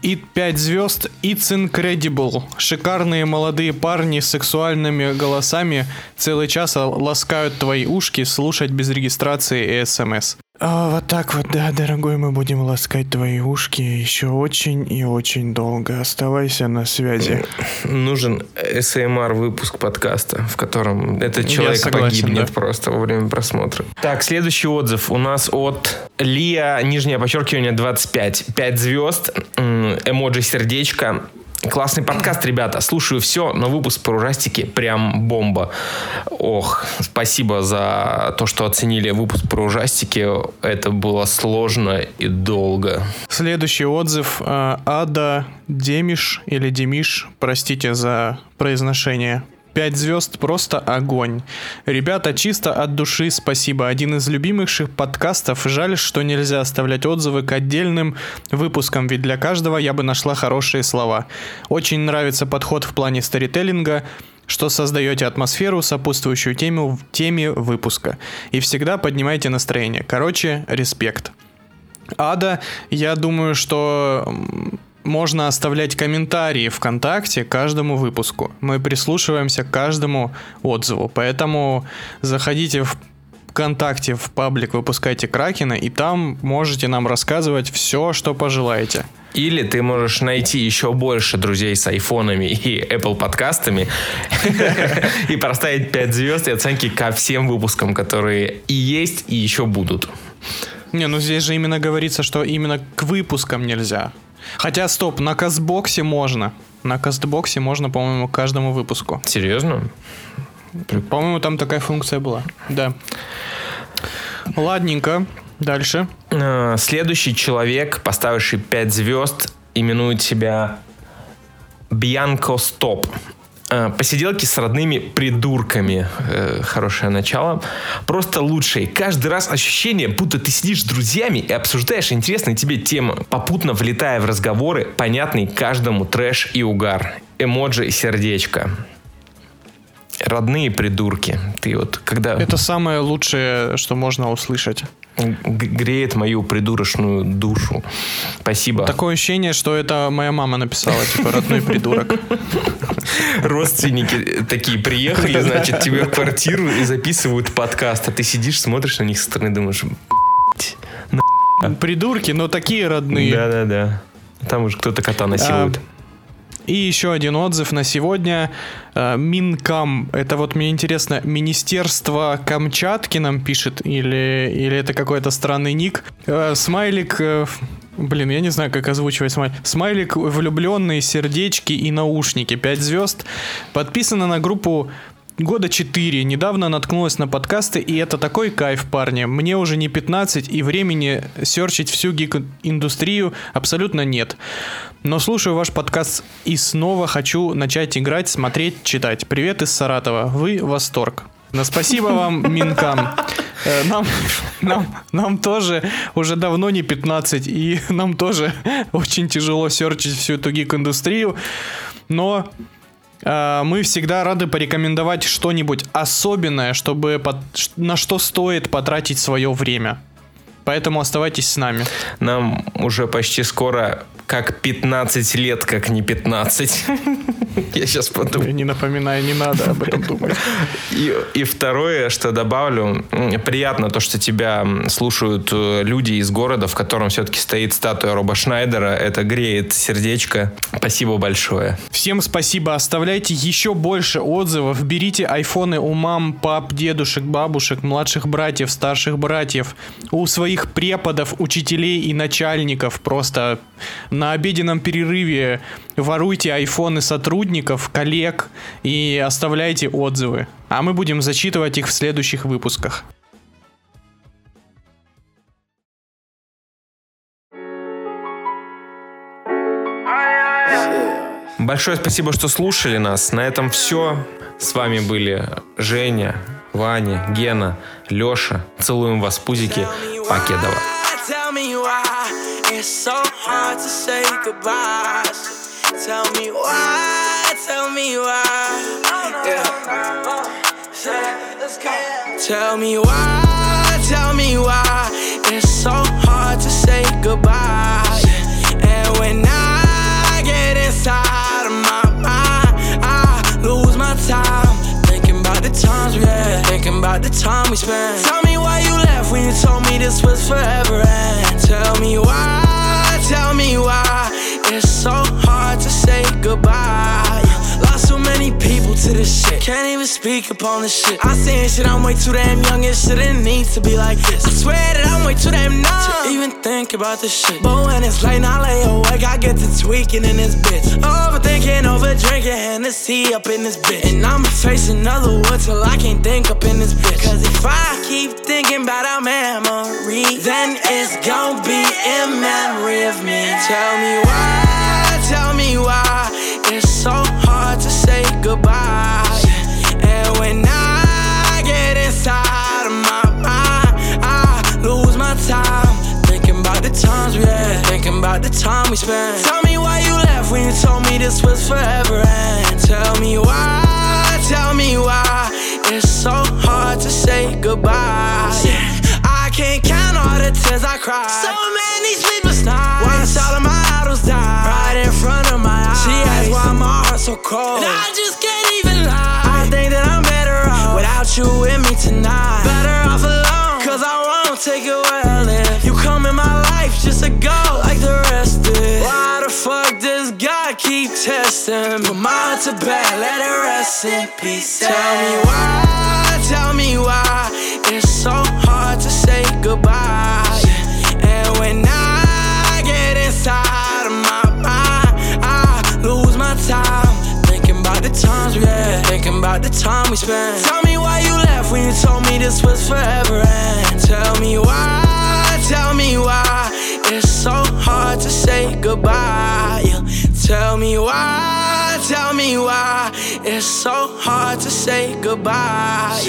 И 5 звезд, it's incredible. Шикарные молодые парни с сексуальными голосами целый час ласкают твои ушки слушать без регистрации и смс. А, вот так вот, да, дорогой, мы будем ласкать твои ушки еще очень и очень долго. Оставайся на связи.
Нужен СМР выпуск подкаста, в котором этот человек
согласен,
погибнет
да.
просто во время просмотра. Так, следующий отзыв у нас от Лия, нижнее подчеркивание, 25. 5 звезд, эмоджи сердечко. Классный подкаст, ребята. Слушаю все, но выпуск про ужастики прям бомба. Ох, спасибо за то, что оценили выпуск про ужастики. Это было сложно и долго.
Следующий отзыв. э, Ада Демиш или Демиш, простите за произношение. Пять звезд, просто огонь. Ребята, чисто от души спасибо. Один из любимейших подкастов. Жаль, что нельзя оставлять отзывы к отдельным выпускам, ведь для каждого я бы нашла хорошие слова. Очень нравится подход в плане сторителлинга, что создаете атмосферу, сопутствующую тему, теме выпуска. И всегда поднимаете настроение. Короче, респект. Ада, я думаю, что можно оставлять комментарии ВКонтакте каждому выпуску. Мы прислушиваемся к каждому отзыву. Поэтому заходите в ВКонтакте, в паблик «Выпускайте Кракена», и там можете нам рассказывать все, что пожелаете.
Или ты можешь найти еще больше друзей с айфонами и Apple подкастами [LAUGHS] и проставить 5 звезд и оценки ко всем выпускам, которые и есть, и еще будут.
Не, ну здесь же именно говорится, что именно к выпускам нельзя. Хотя, стоп, на Кастбоксе можно. На Кастбоксе можно, по-моему, к каждому выпуску.
Серьезно?
По-моему, там такая функция была. Да. Ладненько. Дальше.
Э, Следующий человек, поставивший 5 звезд, именует себя Бьянко Стоп. Э, Посиделки с родными придурками. Э, Хорошее начало. Просто лучшие. Каждый раз ощущение, будто ты сидишь с друзьями и обсуждаешь интересные тебе темы, попутно влетая в разговоры, понятный каждому трэш и угар. Эмоджи сердечко. Родные придурки. Ты вот когда...
Это самое лучшее, что можно услышать.
греет мою придурочную душу. Спасибо.
Такое ощущение, что это моя мама написала, типа, родной придурок. [LAUGHS]
Родственники такие приехали, значит, тебе в квартиру и записывают подкаст, а ты сидишь, смотришь на них со стороны, думаешь,
Придурки, но такие родные.
да-да-да. Там уже кто-то кота насилует.
И еще один отзыв на сегодня. Э, Минкам. Это вот мне интересно, Министерство Камчатки нам пишет или, или это какой-то странный ник. Э, Смайлик... э, Блин, я не знаю, как озвучивать смайлик. Смайлик влюбленные сердечки и наушники. 5 звезд. Подписано на группу года 4. Недавно наткнулась на подкасты, и это такой кайф, парни. Мне уже не 15, и времени серчить всю гик-индустрию абсолютно нет. Но слушаю ваш подкаст и снова хочу начать играть, смотреть, читать. Привет из Саратова. Вы восторг. Ну, спасибо вам, [LAUGHS] Минкам. Э, Нам, нам, нам тоже уже давно не 15, и нам тоже очень тяжело серчить всю эту гик-индустрию. Но мы всегда рады порекомендовать что-нибудь особенное, чтобы под- на что стоит потратить свое время. Поэтому оставайтесь с нами.
Нам уже почти скоро как 15 лет, как не 15. [LAUGHS] Я сейчас подумаю.
Не напоминай, не надо об этом думать. [LAUGHS]
И, и второе, что добавлю, приятно то, что тебя слушают э, люди из города, в котором все-таки стоит статуя Роба Шнайдера. Это греет сердечко. Спасибо большое.
Всем спасибо. Оставляйте еще больше отзывов. Берите айфоны у мам, пап, дедушек, бабушек, младших братьев, старших братьев, у своих преподов, учителей и начальников. Просто на обеденном перерыве воруйте айфоны сотрудников, коллег и оставляйте отзывы. А мы будем зачитывать их в следующих выпусках.
Большое спасибо, что слушали нас. На этом все. С вами были Женя, Ваня, Гена, Леша. Целуем вас, пузики. Покедова.
It's so hard to say goodbye. Tell me why, tell me why. Yeah. Tell me why, tell me why it's so hard to say goodbye. And when I get inside of my mind, I lose my time thinking about the times we had, thinking about the time we spent. Tell me why you left when you told me this was forever. And tell me why, goodbye. Lost so many people to this shit. Can't even speak upon this shit. I saying shit, I'm way too damn young and shouldn't need to be like this. I swear that I'm way too damn numb to even think about this shit. But when it's late, I lay awake, I get to tweaking in this bitch. Overthinking, over drinking, Hennessy up in this bitch. And I'ma face another wood till I can't think up in this bitch. Cause if I keep thinking about our memory, then it's gonna be in memory of me. Tell me why, so hard to say goodbye. And when I get inside of my mind, I lose my time thinking about the times we had, thinking about the time we spent. Tell me why you left when you told me this was forever. And tell me why, tell me why it's so hard to say goodbye. I can't count all the tears I cried. So many sleepless nights. So cold. And I just can't even lie. I think that I'm better off without you with me tonight. Better off alone. Cause I won't take it well if you come in my life just to go like the rest did. Why the fuck does God keep testing? Put mine to bed, let it rest in peace. Tell me why, tell me why it's so hard to say goodbye. Times we had, thinking about the time we spent. Tell me why you left when you told me this was forever. And tell me why, tell me why it's so hard to say goodbye. Tell me why, tell me why it's so hard to say goodbye.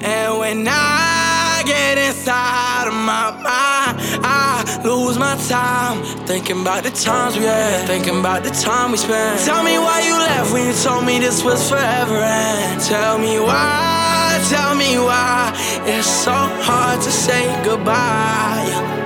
And when I get inside of my mind, I lose my time thinking about the times we had, thinking about the time we spent. Tell me why you left when you told me this was forever. And tell me why, tell me why it's so hard to say goodbye.